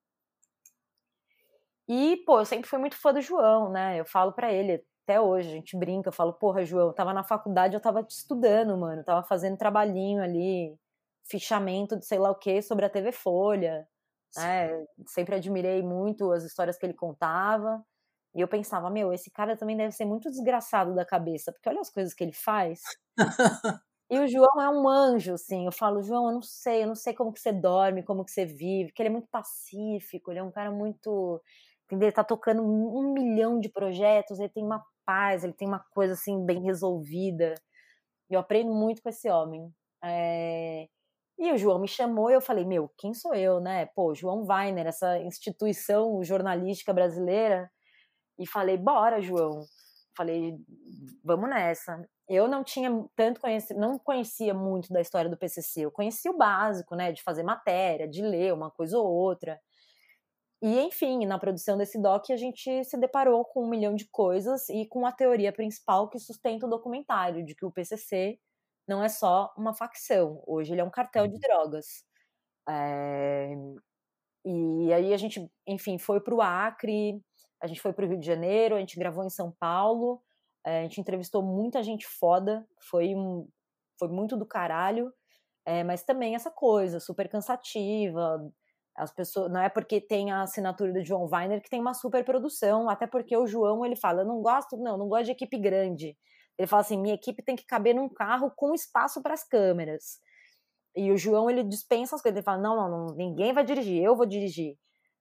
E, pô, eu sempre fui muito fã do João, né? Eu falo para ele, até hoje, a gente brinca, eu falo, porra, João, eu tava na faculdade, eu tava estudando, mano, eu tava fazendo trabalhinho ali, fichamento de sei lá o que sobre a TV Folha. Né? Sempre admirei muito as histórias que ele contava. E eu pensava, meu, esse cara também deve ser muito desgraçado da cabeça, porque olha as coisas que ele faz. (laughs) e o João é um anjo, assim. Eu falo, João, eu não sei, eu não sei como que você dorme, como que você vive, porque ele é muito pacífico, ele é um cara muito. Entendeu? Ele tá tocando um milhão de projetos, ele tem uma paz, ele tem uma coisa assim bem resolvida. Eu aprendo muito com esse homem. É... E o João me chamou e eu falei, meu, quem sou eu, né? Pô, João Weiner, essa instituição jornalística brasileira. E falei, bora, João. falei, vamos nessa. Eu não tinha tanto conhecimento, não conhecia muito da história do PCC. Eu conhecia o básico, né, de fazer matéria, de ler uma coisa ou outra. E, enfim, na produção desse doc, a gente se deparou com um milhão de coisas e com a teoria principal que sustenta o documentário, de que o PCC não é só uma facção. Hoje ele é um cartel de uhum. drogas. É... E aí a gente, enfim, foi para o Acre, a gente foi para o Rio de Janeiro, a gente gravou em São Paulo, é, a gente entrevistou muita gente foda, foi, um, foi muito do caralho, é, mas também essa coisa super cansativa, as pessoas, não é porque tem a assinatura do João Weiner que tem uma super produção, até porque o João ele fala, eu não gosto, não, não gosto de equipe grande. Ele fala assim, minha equipe tem que caber num carro com espaço para as câmeras. E o João ele dispensa as coisas, ele fala, não, não, não ninguém vai dirigir, eu vou dirigir.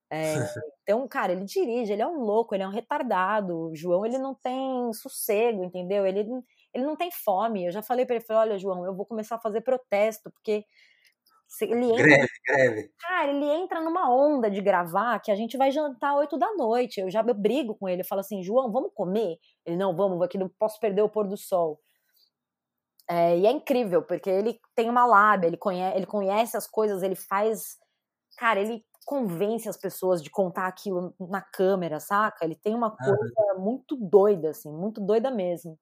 É, (laughs) então, cara, ele dirige, ele é um louco, ele é um retardado. O João ele não tem sossego, entendeu? Ele, ele não tem fome. Eu já falei para ele, falei, olha, João, eu vou começar a fazer protesto porque ele entra, greve, greve. Cara, ele entra numa onda de gravar que a gente vai jantar oito da noite. Eu já eu brigo com ele. Eu falo assim, João, vamos comer? Ele, não, vamos, aqui não posso perder o pôr do sol. É, e é incrível, porque ele tem uma lábia, ele conhece, ele conhece as coisas, ele faz. Cara, ele convence as pessoas de contar aquilo na câmera, saca? Ele tem uma coisa uhum. muito doida, assim, muito doida mesmo.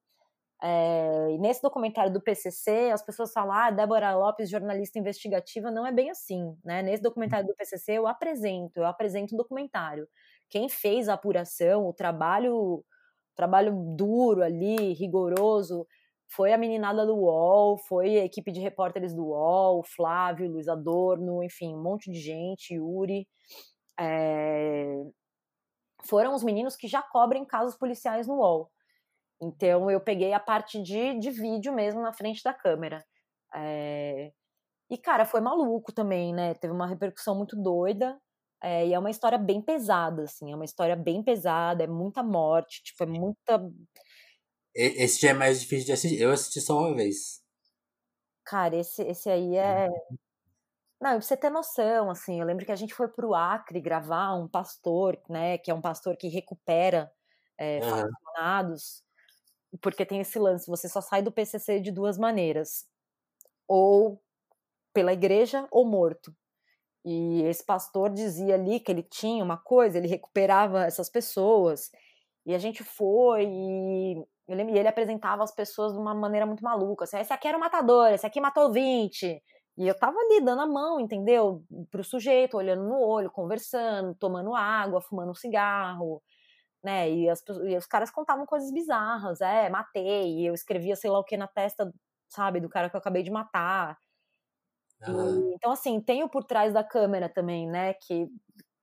É, e nesse documentário do PCC, as pessoas falam, ah, Débora Lopes, jornalista investigativa, não é bem assim, né? Nesse documentário do PCC eu apresento, eu apresento o documentário. Quem fez a apuração, o trabalho, trabalho duro ali, rigoroso, foi a meninada do UOL, foi a equipe de repórteres do UOL, Flávio, Luiz Adorno, enfim, um monte de gente, Yuri. É... Foram os meninos que já cobrem casos policiais no UOL. Então eu peguei a parte de, de vídeo mesmo na frente da câmera. É... E, cara, foi maluco também, né? Teve uma repercussão muito doida. É, e é uma história bem pesada, assim. É uma história bem pesada, é muita morte, tipo, é muita. Esse já é mais difícil de assistir. Eu assisti só uma vez. Cara, esse, esse aí é. Uhum. Não, pra você ter noção, assim, eu lembro que a gente foi pro Acre gravar um pastor, né? Que é um pastor que recupera é, uhum porque tem esse lance, você só sai do PCC de duas maneiras, ou pela igreja ou morto. E esse pastor dizia ali que ele tinha uma coisa, ele recuperava essas pessoas. E a gente foi e ele apresentava as pessoas de uma maneira muito maluca. Assim, esse aqui era o matador, esse aqui matou 20. E eu tava ali dando a mão, entendeu? Pro sujeito, olhando no olho, conversando, tomando água, fumando um cigarro né? E, as, e os caras contavam coisas bizarras, é, matei, e eu escrevia sei lá o que na testa, sabe, do cara que eu acabei de matar. Uhum. E, então, assim, tem o por trás da câmera também, né? Que,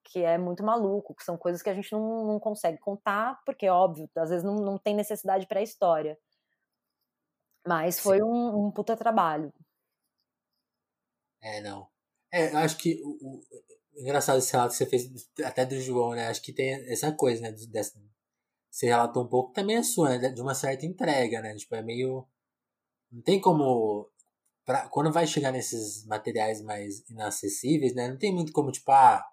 que é muito maluco, que são coisas que a gente não, não consegue contar, porque, óbvio, às vezes não, não tem necessidade para a história. Mas foi um, um puta trabalho. É, não. É, acho que o, engraçado esse relato que você fez, até do João, né? Acho que tem essa coisa, né? Dessa, você relatou um pouco, também é sua, né? De uma certa entrega, né? Tipo, é meio. Não tem como. Pra, quando vai chegar nesses materiais mais inacessíveis, né? Não tem muito como, tipo, ah,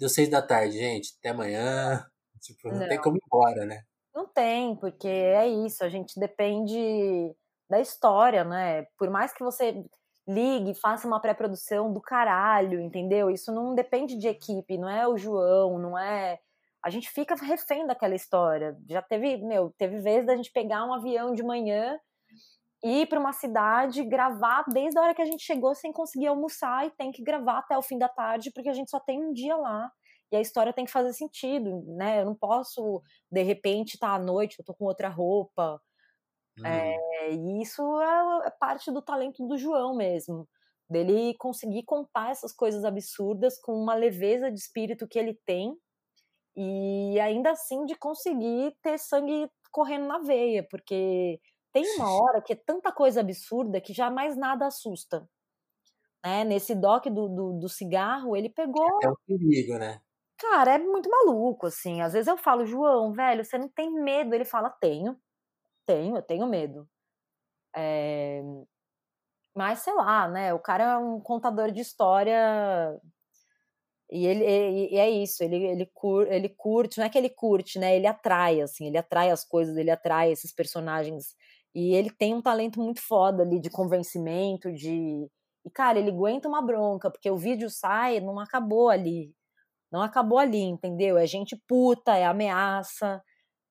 deu seis da tarde, gente, até amanhã. Tipo, não, não tem como ir embora, né? Não tem, porque é isso, a gente depende da história, né? Por mais que você ligue, faça uma pré-produção do caralho, entendeu? Isso não depende de equipe, não é o João, não é. A gente fica refém daquela história. Já teve, meu, teve vezes da gente pegar um avião de manhã, ir para uma cidade, gravar desde a hora que a gente chegou sem conseguir almoçar e tem que gravar até o fim da tarde, porque a gente só tem um dia lá. E a história tem que fazer sentido, né? Eu não posso, de repente, estar tá à noite, eu tô com outra roupa, Uhum. É, e isso é, é parte do talento do João mesmo, dele conseguir contar essas coisas absurdas com uma leveza de espírito que ele tem e ainda assim de conseguir ter sangue correndo na veia, porque tem uma hora que é tanta coisa absurda que jamais nada assusta. Né? Nesse doc do, do, do cigarro, ele pegou. É um perigo, né? Cara, é muito maluco, assim. Às vezes eu falo, João, velho, você não tem medo? Ele fala, tenho. Tenho, eu tenho medo. É... Mas sei lá, né? O cara é um contador de história E ele e, e é isso, ele, ele, cur, ele curte, não é que ele curte, né? Ele atrai, assim, ele atrai as coisas, ele atrai esses personagens. E ele tem um talento muito foda ali de convencimento, de. E, cara, ele aguenta uma bronca, porque o vídeo sai, não acabou ali. Não acabou ali, entendeu? É gente puta, é ameaça.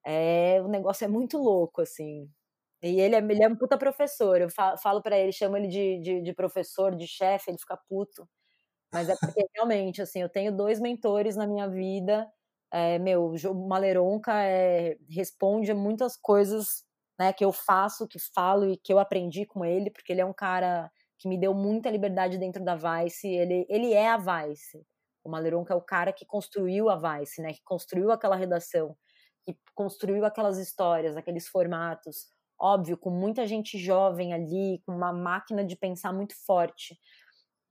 É, o negócio é muito louco, assim. E ele é, ele é um puta professor. Eu falo para ele, chamo ele de, de, de professor, de chefe, ele fica puto. Mas é porque realmente, assim, eu tenho dois mentores na minha vida. É, meu, o Maleronca é, responde a muitas coisas né, que eu faço, que falo e que eu aprendi com ele, porque ele é um cara que me deu muita liberdade dentro da Vice. Ele, ele é a Vice. O Maleronca é o cara que construiu a Vice, né, que construiu aquela redação, que construiu aquelas histórias, aqueles formatos. Óbvio, com muita gente jovem ali, com uma máquina de pensar muito forte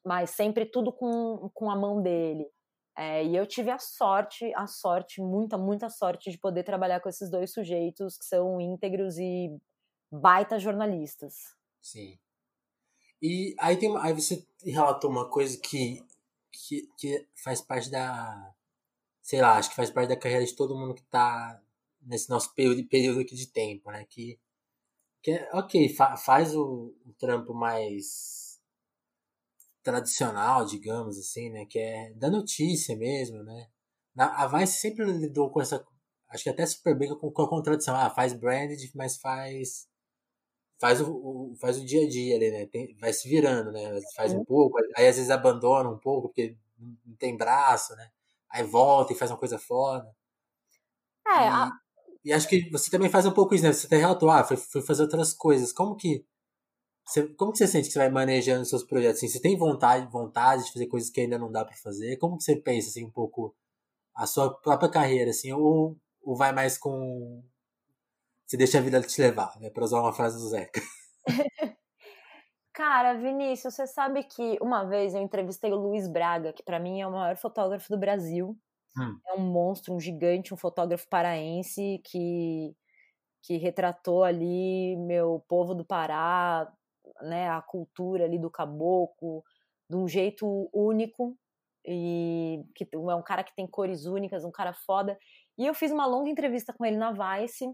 mas sempre tudo com, com a mão dele. É, e eu tive a sorte, a sorte, muita, muita sorte de poder trabalhar com esses dois sujeitos que são íntegros e baita jornalistas. Sim. E aí, tem, aí você relatou uma coisa que, que, que faz parte da. Sei lá, acho que faz parte da carreira de todo mundo que está nesse nosso período, período aqui de tempo, né? Que, que é, ok, fa, faz o, o trampo mais tradicional, digamos assim, né? Que é da notícia mesmo, né? a Vice sempre lidou com essa. Acho que até super bem com, com a contradição. Ah, faz branded, mas faz. Faz o, o, faz o dia a dia ali, né? Tem, vai se virando, né? Faz um pouco, aí às vezes abandona um pouco, porque não tem braço, né? Aí volta e faz uma coisa foda. É, e, a... e acho que você também faz um pouco isso, né? Você até relatou, ah, foi, foi fazer outras coisas. Como que você, como que você sente que você vai manejando seus projetos? Assim, você tem vontade, vontade de fazer coisas que ainda não dá para fazer? Como que você pensa assim um pouco a sua própria carreira assim, ou, ou vai mais com você deixa a vida te levar, né, para usar uma frase do Zeca? (laughs) Cara, Vinícius, você sabe que uma vez eu entrevistei o Luiz Braga, que para mim é o maior fotógrafo do Brasil. Hum. É um monstro, um gigante, um fotógrafo paraense que que retratou ali meu povo do Pará né, a cultura ali do caboclo de um jeito único e que é um cara que tem cores únicas, um cara foda. E eu fiz uma longa entrevista com ele na Vice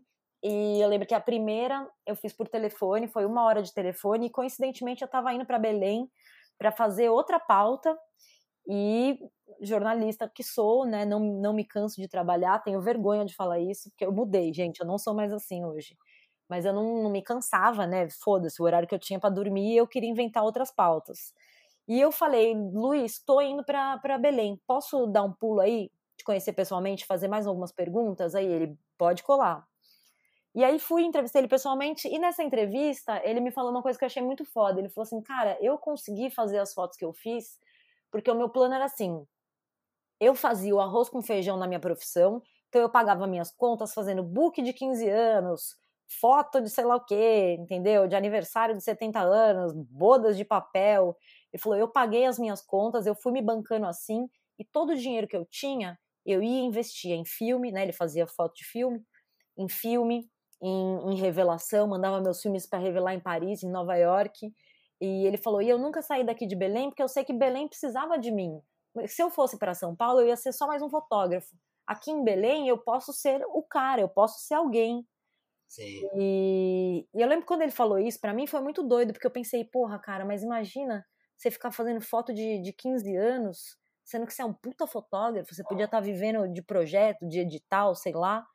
e eu lembro que a primeira eu fiz por telefone, foi uma hora de telefone e coincidentemente eu estava indo para Belém para fazer outra pauta e jornalista que sou, né, não, não me canso de trabalhar, tenho vergonha de falar isso, porque eu mudei, gente, eu não sou mais assim hoje mas eu não, não me cansava, né? Foda-se, o horário que eu tinha para dormir, eu queria inventar outras pautas. E eu falei, Luiz, tô indo para Belém, posso dar um pulo aí, te conhecer pessoalmente, fazer mais algumas perguntas? Aí ele, pode colar. E aí fui entrevistar ele pessoalmente, e nessa entrevista ele me falou uma coisa que eu achei muito foda. Ele falou assim, cara, eu consegui fazer as fotos que eu fiz, porque o meu plano era assim, eu fazia o arroz com feijão na minha profissão, então eu pagava minhas contas fazendo book de 15 anos, foto de sei lá o quê, entendeu? De aniversário de 70 anos, bodas de papel. Ele falou: eu paguei as minhas contas, eu fui me bancando assim, e todo o dinheiro que eu tinha, eu ia investir em filme, né? Ele fazia foto de filme, em filme, em, em revelação, mandava meus filmes para revelar em Paris, em Nova York. E ele falou: e eu nunca saí daqui de Belém, porque eu sei que Belém precisava de mim. Se eu fosse para São Paulo, eu ia ser só mais um fotógrafo. Aqui em Belém, eu posso ser o cara, eu posso ser alguém. Sim. E, e eu lembro quando ele falou isso, para mim foi muito doido, porque eu pensei, porra, cara, mas imagina você ficar fazendo foto de, de 15 anos, sendo que você é um puta fotógrafo, você podia estar tá vivendo de projeto, de edital, sei lá.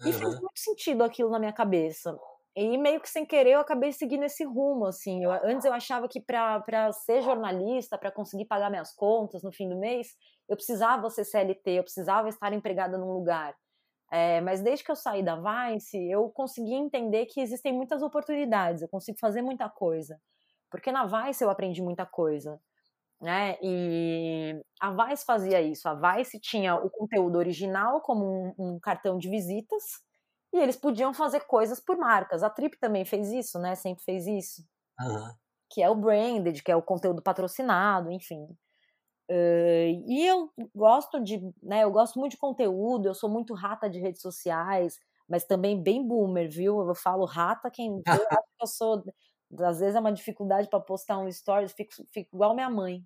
E uhum. fez muito sentido aquilo na minha cabeça. E meio que sem querer eu acabei seguindo esse rumo, assim. Eu, antes eu achava que para ser jornalista, para conseguir pagar minhas contas no fim do mês, eu precisava ser CLT, eu precisava estar empregada num lugar. É, mas desde que eu saí da Vice, eu consegui entender que existem muitas oportunidades, eu consigo fazer muita coisa. Porque na Vice eu aprendi muita coisa. Né? E a Vice fazia isso. A Vice tinha o conteúdo original como um, um cartão de visitas e eles podiam fazer coisas por marcas. A Trip também fez isso, né? Sempre fez isso. Uhum. Que é o branded, que é o conteúdo patrocinado, enfim. Uh, e eu gosto de, né, eu gosto muito de conteúdo, eu sou muito rata de redes sociais, mas também bem boomer, viu? Eu falo rata, quem (laughs) vê, acha que eu sou, às vezes é uma dificuldade para postar um stories, fico, fico igual minha mãe.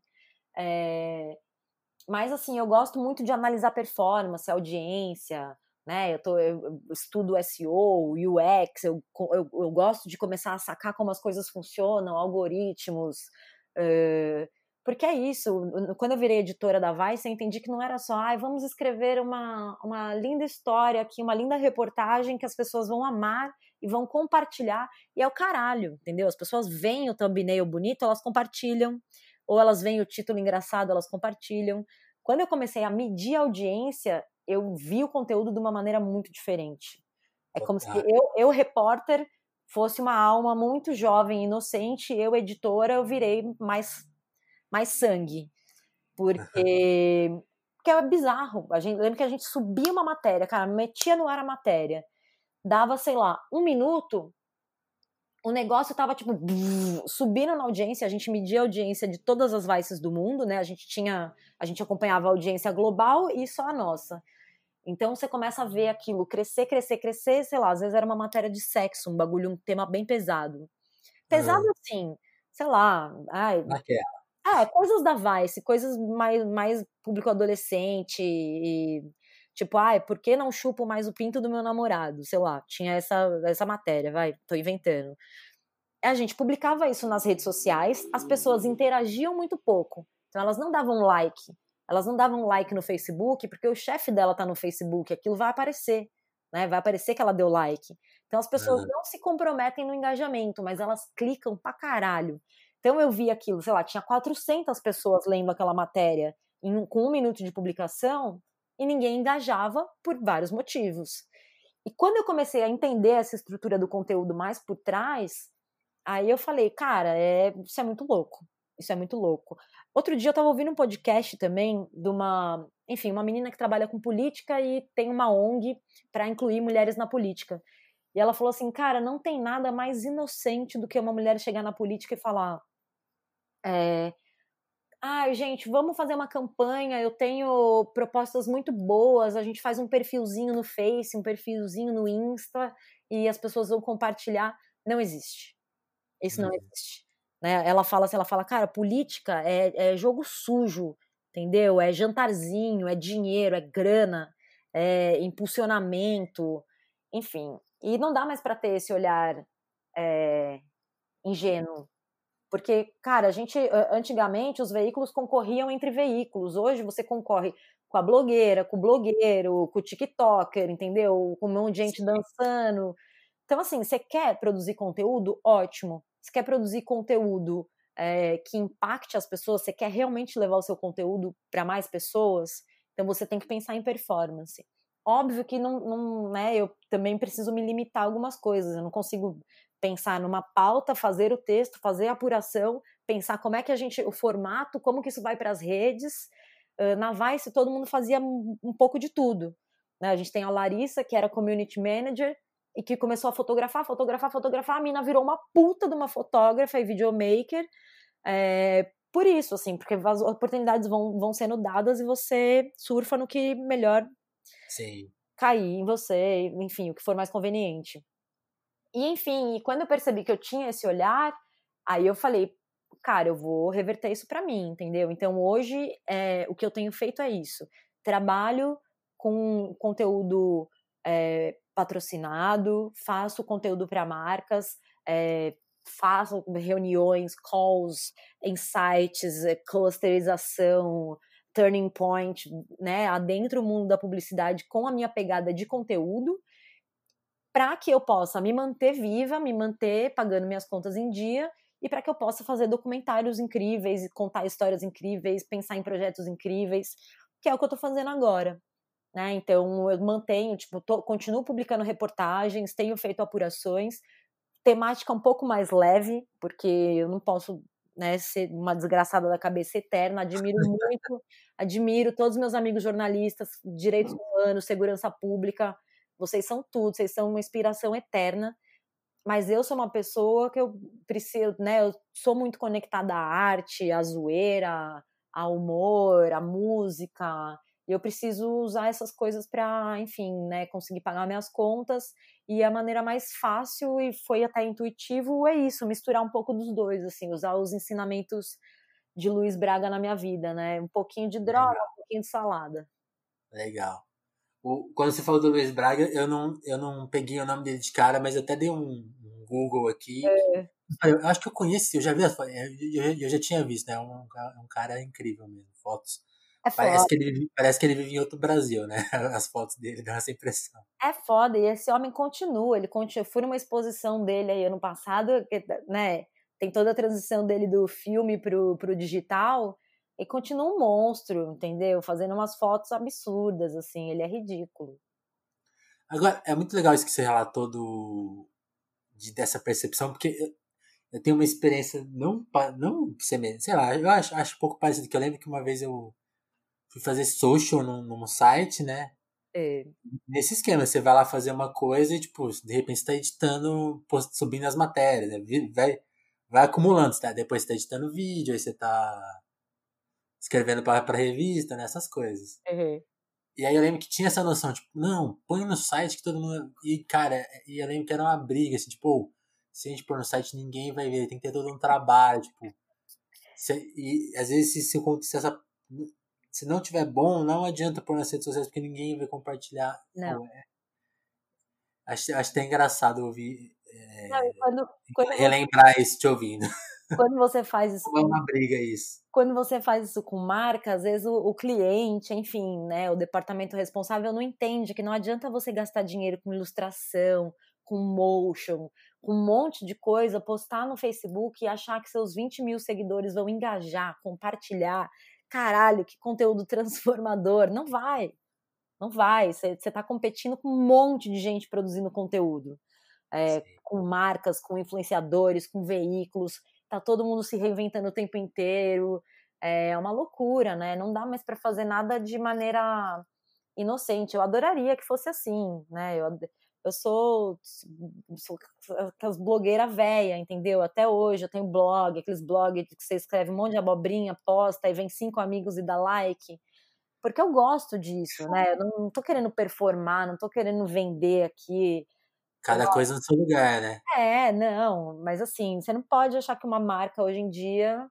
É, Mas, assim, eu gosto muito de analisar performance, audiência, né? Eu, tô, eu estudo SEO, UX, eu, eu, eu, gosto de começar a sacar como as coisas funcionam, algoritmos. Uh, porque é isso, quando eu virei editora da Vice, eu entendi que não era só, ah, vamos escrever uma, uma linda história aqui, uma linda reportagem que as pessoas vão amar e vão compartilhar, e é o caralho, entendeu? As pessoas veem o thumbnail bonito, elas compartilham, ou elas veem o título engraçado, elas compartilham. Quando eu comecei a medir a audiência, eu vi o conteúdo de uma maneira muito diferente. É como se eu, eu repórter, fosse uma alma muito jovem, inocente, eu, editora, eu virei mais mais sangue. (laughs) Porque, porque é bizarro. A gente, lembra que a gente subia uma matéria, cara, metia no ar a matéria, dava, sei lá, um minuto, o negócio tava, tipo, subindo na audiência, a gente media a audiência de todas as vices do mundo, né? A gente tinha, a gente acompanhava a audiência global e só a nossa. Então você começa a ver aquilo crescer, crescer, crescer, sei lá, às vezes era uma matéria de sexo, um bagulho, um tema bem pesado. Pesado assim, sei lá, ai, Naquela. É, coisas da Vice, coisas mais, mais público adolescente e tipo, ai, por que não chupo mais o pinto do meu namorado? Sei lá, tinha essa, essa matéria, vai, tô inventando. A gente publicava isso nas redes sociais, as pessoas interagiam muito pouco. Então elas não davam like. Elas não davam like no Facebook, porque o chefe dela tá no Facebook, aquilo vai aparecer, né? Vai aparecer que ela deu like. Então as pessoas uhum. não se comprometem no engajamento, mas elas clicam pra caralho. Então eu vi aquilo, sei lá, tinha 400 pessoas lendo aquela matéria em, com um minuto de publicação e ninguém engajava por vários motivos. E quando eu comecei a entender essa estrutura do conteúdo mais por trás, aí eu falei, cara, é, isso é muito louco. Isso é muito louco. Outro dia eu estava ouvindo um podcast também de uma, enfim, uma menina que trabalha com política e tem uma ONG para incluir mulheres na política. E ela falou assim, cara, não tem nada mais inocente do que uma mulher chegar na política e falar: é, ah, gente, vamos fazer uma campanha. Eu tenho propostas muito boas. A gente faz um perfilzinho no Face, um perfilzinho no Insta e as pessoas vão compartilhar. Não existe. Isso não uhum. existe. Né? Ela fala assim, ela fala, cara, política é, é jogo sujo, entendeu? É jantarzinho, é dinheiro, é grana, é impulsionamento, enfim. E não dá mais para ter esse olhar é, ingênuo porque, cara, a gente antigamente os veículos concorriam entre veículos. Hoje você concorre com a blogueira, com o blogueiro, com o TikToker, entendeu? Com um monte de gente Sim. dançando. Então, assim, você quer produzir conteúdo? Ótimo. Você quer produzir conteúdo é, que impacte as pessoas? Você quer realmente levar o seu conteúdo para mais pessoas? Então, você tem que pensar em performance. Óbvio que não, não, né, eu também preciso me limitar a algumas coisas. Eu não consigo pensar numa pauta, fazer o texto, fazer a apuração, pensar como é que a gente, o formato, como que isso vai para as redes. Uh, na Vice todo mundo fazia um pouco de tudo. Né? A gente tem a Larissa, que era community manager, e que começou a fotografar, fotografar, fotografar. A mina virou uma puta de uma fotógrafa e videomaker. É, por isso, assim, porque as oportunidades vão, vão sendo dadas e você surfa no que melhor Sim. cair em você, enfim, o que for mais conveniente. E enfim, quando eu percebi que eu tinha esse olhar, aí eu falei, cara, eu vou reverter isso para mim, entendeu? Então hoje é, o que eu tenho feito é isso. Trabalho com conteúdo é, patrocinado, faço conteúdo para marcas, é, faço reuniões, calls, insights, é, clusterização, turning point, né, adentro o mundo da publicidade com a minha pegada de conteúdo para que eu possa me manter viva, me manter pagando minhas contas em dia e para que eu possa fazer documentários incríveis, contar histórias incríveis, pensar em projetos incríveis, que é o que eu estou fazendo agora. Né? Então eu mantenho, tipo, tô, continuo publicando reportagens, tenho feito apurações, temática um pouco mais leve, porque eu não posso né, ser uma desgraçada da cabeça eterna, admiro (laughs) muito, admiro todos os meus amigos jornalistas, direitos humanos, segurança pública, vocês são tudo, vocês são uma inspiração eterna. Mas eu sou uma pessoa que eu preciso, né? Eu sou muito conectada à arte, à zoeira, ao humor, à música. E eu preciso usar essas coisas para, enfim, né, conseguir pagar minhas contas. E a maneira mais fácil e foi até intuitivo é isso, misturar um pouco dos dois, assim, usar os ensinamentos de Luiz Braga na minha vida, né? Um pouquinho de droga, Legal. um pouquinho de salada. Legal. Quando você falou do Luiz Braga, eu não, eu não peguei o nome dele de cara, mas até dei um, um Google aqui. É. Eu acho que eu conheci, eu já vi, eu, eu já tinha visto, né? Um, um cara incrível mesmo, fotos. É parece, que ele, parece que ele vive em outro Brasil, né? (laughs) As fotos dele dão essa impressão. É foda, e esse homem continua, ele continua. Eu fui numa exposição dele aí ano passado, né? Tem toda a transição dele do filme pro, pro digital, e continua um monstro, entendeu? Fazendo umas fotos absurdas, assim, ele é ridículo. Agora, é muito legal isso que você relatou do, de, dessa percepção, porque eu tenho uma experiência não, não semelhante, sei lá, eu acho, acho um pouco parecido, que eu lembro que uma vez eu fui fazer social num, num site, né? É. Nesse esquema, você vai lá fazer uma coisa e, tipo, de repente você tá editando, subindo as matérias, né? vai, vai acumulando, tá? Depois você tá editando vídeo, aí você tá escrevendo pra, pra revista, né? Essas coisas. Uhum. E aí eu lembro que tinha essa noção, tipo, não, põe no site que todo mundo. E, cara, e eu lembro que era uma briga, assim, tipo, se a gente pôr no site, ninguém vai ver, tem que ter todo um trabalho, tipo. Se, e às vezes, se, se, se, essa, se não tiver bom, não adianta pôr nas redes sociais, porque ninguém vai compartilhar. Não. Pô, é, acho, acho até engraçado ouvir. É, não, quando, quando relembrar isso te ouvindo. Quando você faz isso. É uma briga isso. Quando você faz isso com marca, às vezes o, o cliente, enfim, né, o departamento responsável não entende que não adianta você gastar dinheiro com ilustração, com motion, com um monte de coisa, postar no Facebook e achar que seus 20 mil seguidores vão engajar, compartilhar. Caralho, que conteúdo (laughs) transformador. Não vai. Não vai. Você está competindo com um monte de gente produzindo conteúdo. É, com marcas, com influenciadores, com veículos. Tá todo mundo se reinventando o tempo inteiro. É uma loucura, né? Não dá mais para fazer nada de maneira inocente. Eu adoraria que fosse assim, né? Eu, eu sou, sou aquelas blogueiras velha, entendeu? Até hoje eu tenho blog, aqueles blogs que você escreve um monte de abobrinha, posta e vem cinco amigos e dá like. Porque eu gosto disso, né? Eu não, tô querendo performar, não tô querendo vender aqui. Cada coisa no seu lugar, né? É, não, mas assim, você não pode achar que uma marca hoje em dia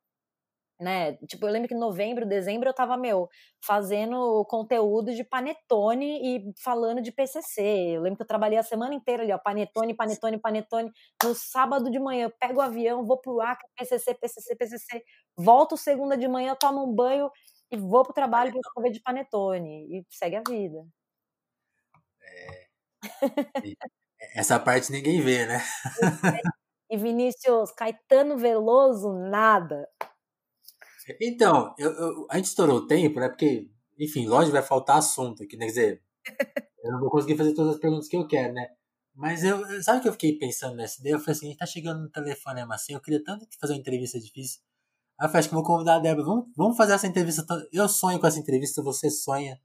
né? Tipo, eu lembro que em novembro, dezembro eu tava, meu, fazendo conteúdo de panetone e falando de PCC. Eu lembro que eu trabalhei a semana inteira ali, ó, panetone, panetone, panetone. No sábado de manhã, eu pego o avião, vou pro Acre, PCC, PCC, PCC. Volto segunda de manhã, tomo um banho e vou pro trabalho para escrever de panetone. E segue a vida. É. (laughs) Essa parte ninguém vê, né? E Vinícius, Caetano Veloso, nada. Então, eu, eu, a gente estourou o tempo, né? Porque, enfim, lógico, vai faltar assunto aqui, né? Quer dizer, (laughs) eu não vou conseguir fazer todas as perguntas que eu quero, né? Mas eu, sabe o que eu fiquei pensando nessa ideia? Eu falei assim, a gente tá chegando no telefonema assim, eu queria tanto fazer uma entrevista difícil. Aí eu falei, acho que vou convidar a Débora, vamos, vamos fazer essa entrevista. Eu sonho com essa entrevista, você sonha.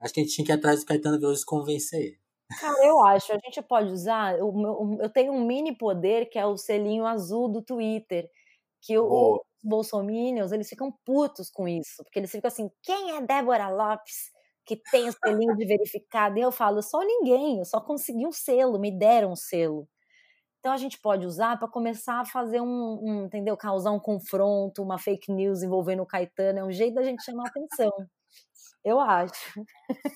Acho que a gente tinha que ir atrás do Caetano Veloso e convencer ele. Cara, eu acho, a gente pode usar, eu, eu tenho um mini poder que é o selinho azul do Twitter, que o, bolsominions, eles ficam putos com isso, porque eles ficam assim, quem é Débora Lopes que tem o selinho de verificado? E eu falo, sou ninguém, eu só consegui um selo, me deram um selo. Então a gente pode usar para começar a fazer um, um, entendeu? Causar um confronto, uma fake news envolvendo o Caetano, é um jeito da gente chamar atenção. Eu acho.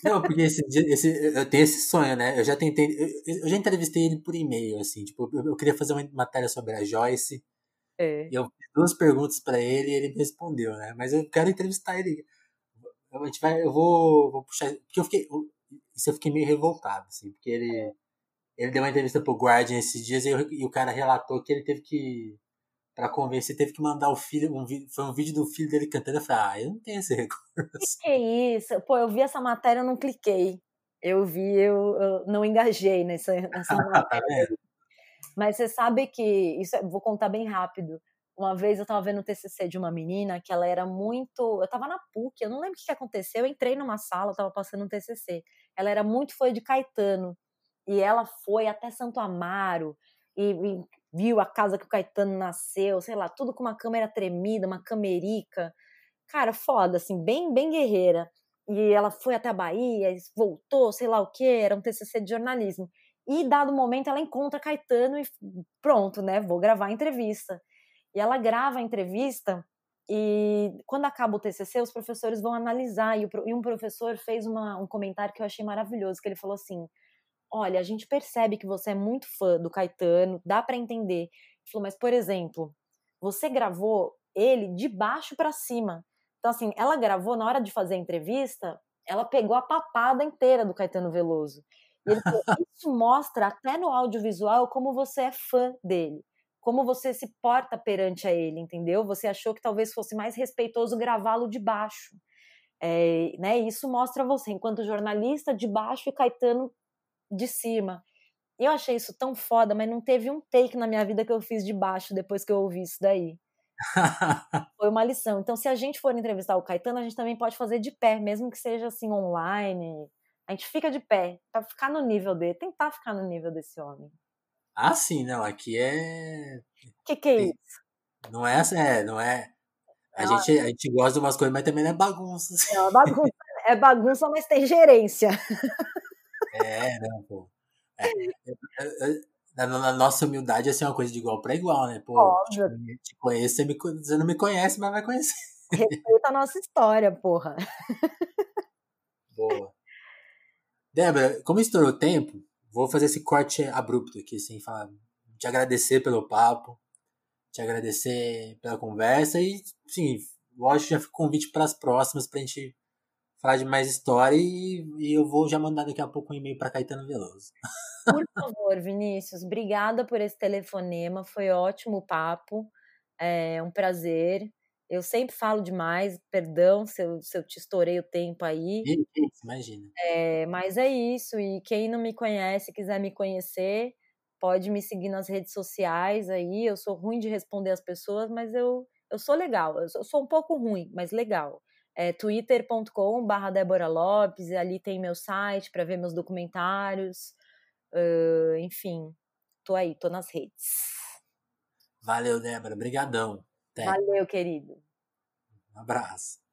Não, porque esse, esse, eu tenho esse sonho, né? Eu já tentei, eu, eu já entrevistei ele por e-mail, assim, tipo, eu, eu, queria fazer uma matéria sobre a Joyce, é. E eu fiz duas perguntas para ele e ele me respondeu, né? Mas eu quero entrevistar ele. A gente vai, eu vou, vou puxar. Porque eu fiquei. Isso eu fiquei meio revoltado, assim, porque ele. Ele deu uma entrevista pro Guardian esses dias e, e o cara relatou que ele teve que. Pra convencer, teve que mandar o filho. Um, foi um vídeo do filho dele cantando. Eu falei, ah, eu não tenho esse (laughs) recurso. Que, que isso? Pô, eu vi essa matéria, eu não cliquei. Eu vi, eu, eu não engajei nessa, nessa (laughs) matéria. tá vendo? Mas você sabe que, isso é, vou contar bem rápido. Uma vez eu estava vendo o TCC de uma menina que ela era muito. Eu estava na PUC, eu não lembro o que aconteceu. Eu entrei numa sala, eu estava passando um TCC. Ela era muito fã de Caetano. E ela foi até Santo Amaro e, e viu a casa que o Caetano nasceu, sei lá, tudo com uma câmera tremida, uma camerica. Cara, foda, assim, bem, bem guerreira. E ela foi até a Bahia, voltou, sei lá o que, era um TCC de jornalismo. E, dado momento, ela encontra Caetano e pronto, né? Vou gravar a entrevista. E ela grava a entrevista E quando acaba o TCC, os professores vão analisar. E um professor fez uma, um comentário que eu achei maravilhoso, que ele falou assim, olha, a gente percebe que você é muito fã do Caetano, dá para entender. Ele falou, mas, por exemplo, você gravou ele de baixo para cima. Então, assim, ela gravou, na hora de fazer a entrevista, ela pegou a papada inteira do Caetano Veloso. E ele falou, isso mostra até no audiovisual como você é fã dele como você se porta perante a ele, entendeu? Você achou que talvez fosse mais respeitoso gravá-lo de baixo. É, né? Isso mostra você, enquanto jornalista, de baixo e Caetano de cima. Eu achei isso tão foda, mas não teve um take na minha vida que eu fiz de baixo depois que eu ouvi isso daí. (laughs) Foi uma lição. Então, se a gente for entrevistar o Caetano, a gente também pode fazer de pé, mesmo que seja assim online. A gente fica de pé, para ficar no nível dele, tentar ficar no nível desse homem. Ah, sim, não. Aqui é. O que, que é isso? Não é assim, é, não é. A, não, gente, a gente gosta de umas coisas, mas também não é bagunça. Assim. É, bagunça, é bagunça, mas tem gerência. (laughs) É, não, pô. É, é, é, na, na, nossa humildade, assim, é uma coisa de igual para igual, né? Pô, Óbvio. Te, te conheço, você, me, você não me conhece, mas vai conhecer. Respeita a nossa história, porra. Boa. Débora, como estourou o tempo, vou fazer esse corte abrupto aqui, assim, falar, te agradecer pelo papo, te agradecer pela conversa e, sim, lógico, já fico convite para as próximas para a gente falar de mais história e, e, eu vou já mandar daqui a pouco um e-mail para Caetano Veloso. (laughs) Por favor, Vinícius, obrigada por esse telefonema, foi ótimo o papo, é um prazer. Eu sempre falo demais, perdão se eu, se eu te estourei o tempo aí. Isso, imagina. É, mas é isso, e quem não me conhece, quiser me conhecer, pode me seguir nas redes sociais aí. Eu sou ruim de responder as pessoas, mas eu, eu sou legal. Eu sou, eu sou um pouco ruim, mas legal. É twitter.com/barra Débora Lopes, ali tem meu site para ver meus documentários. Uh, enfim, tô aí, tô nas redes. Valeu, Débora. Obrigadão. Valeu, querido. Um abraço.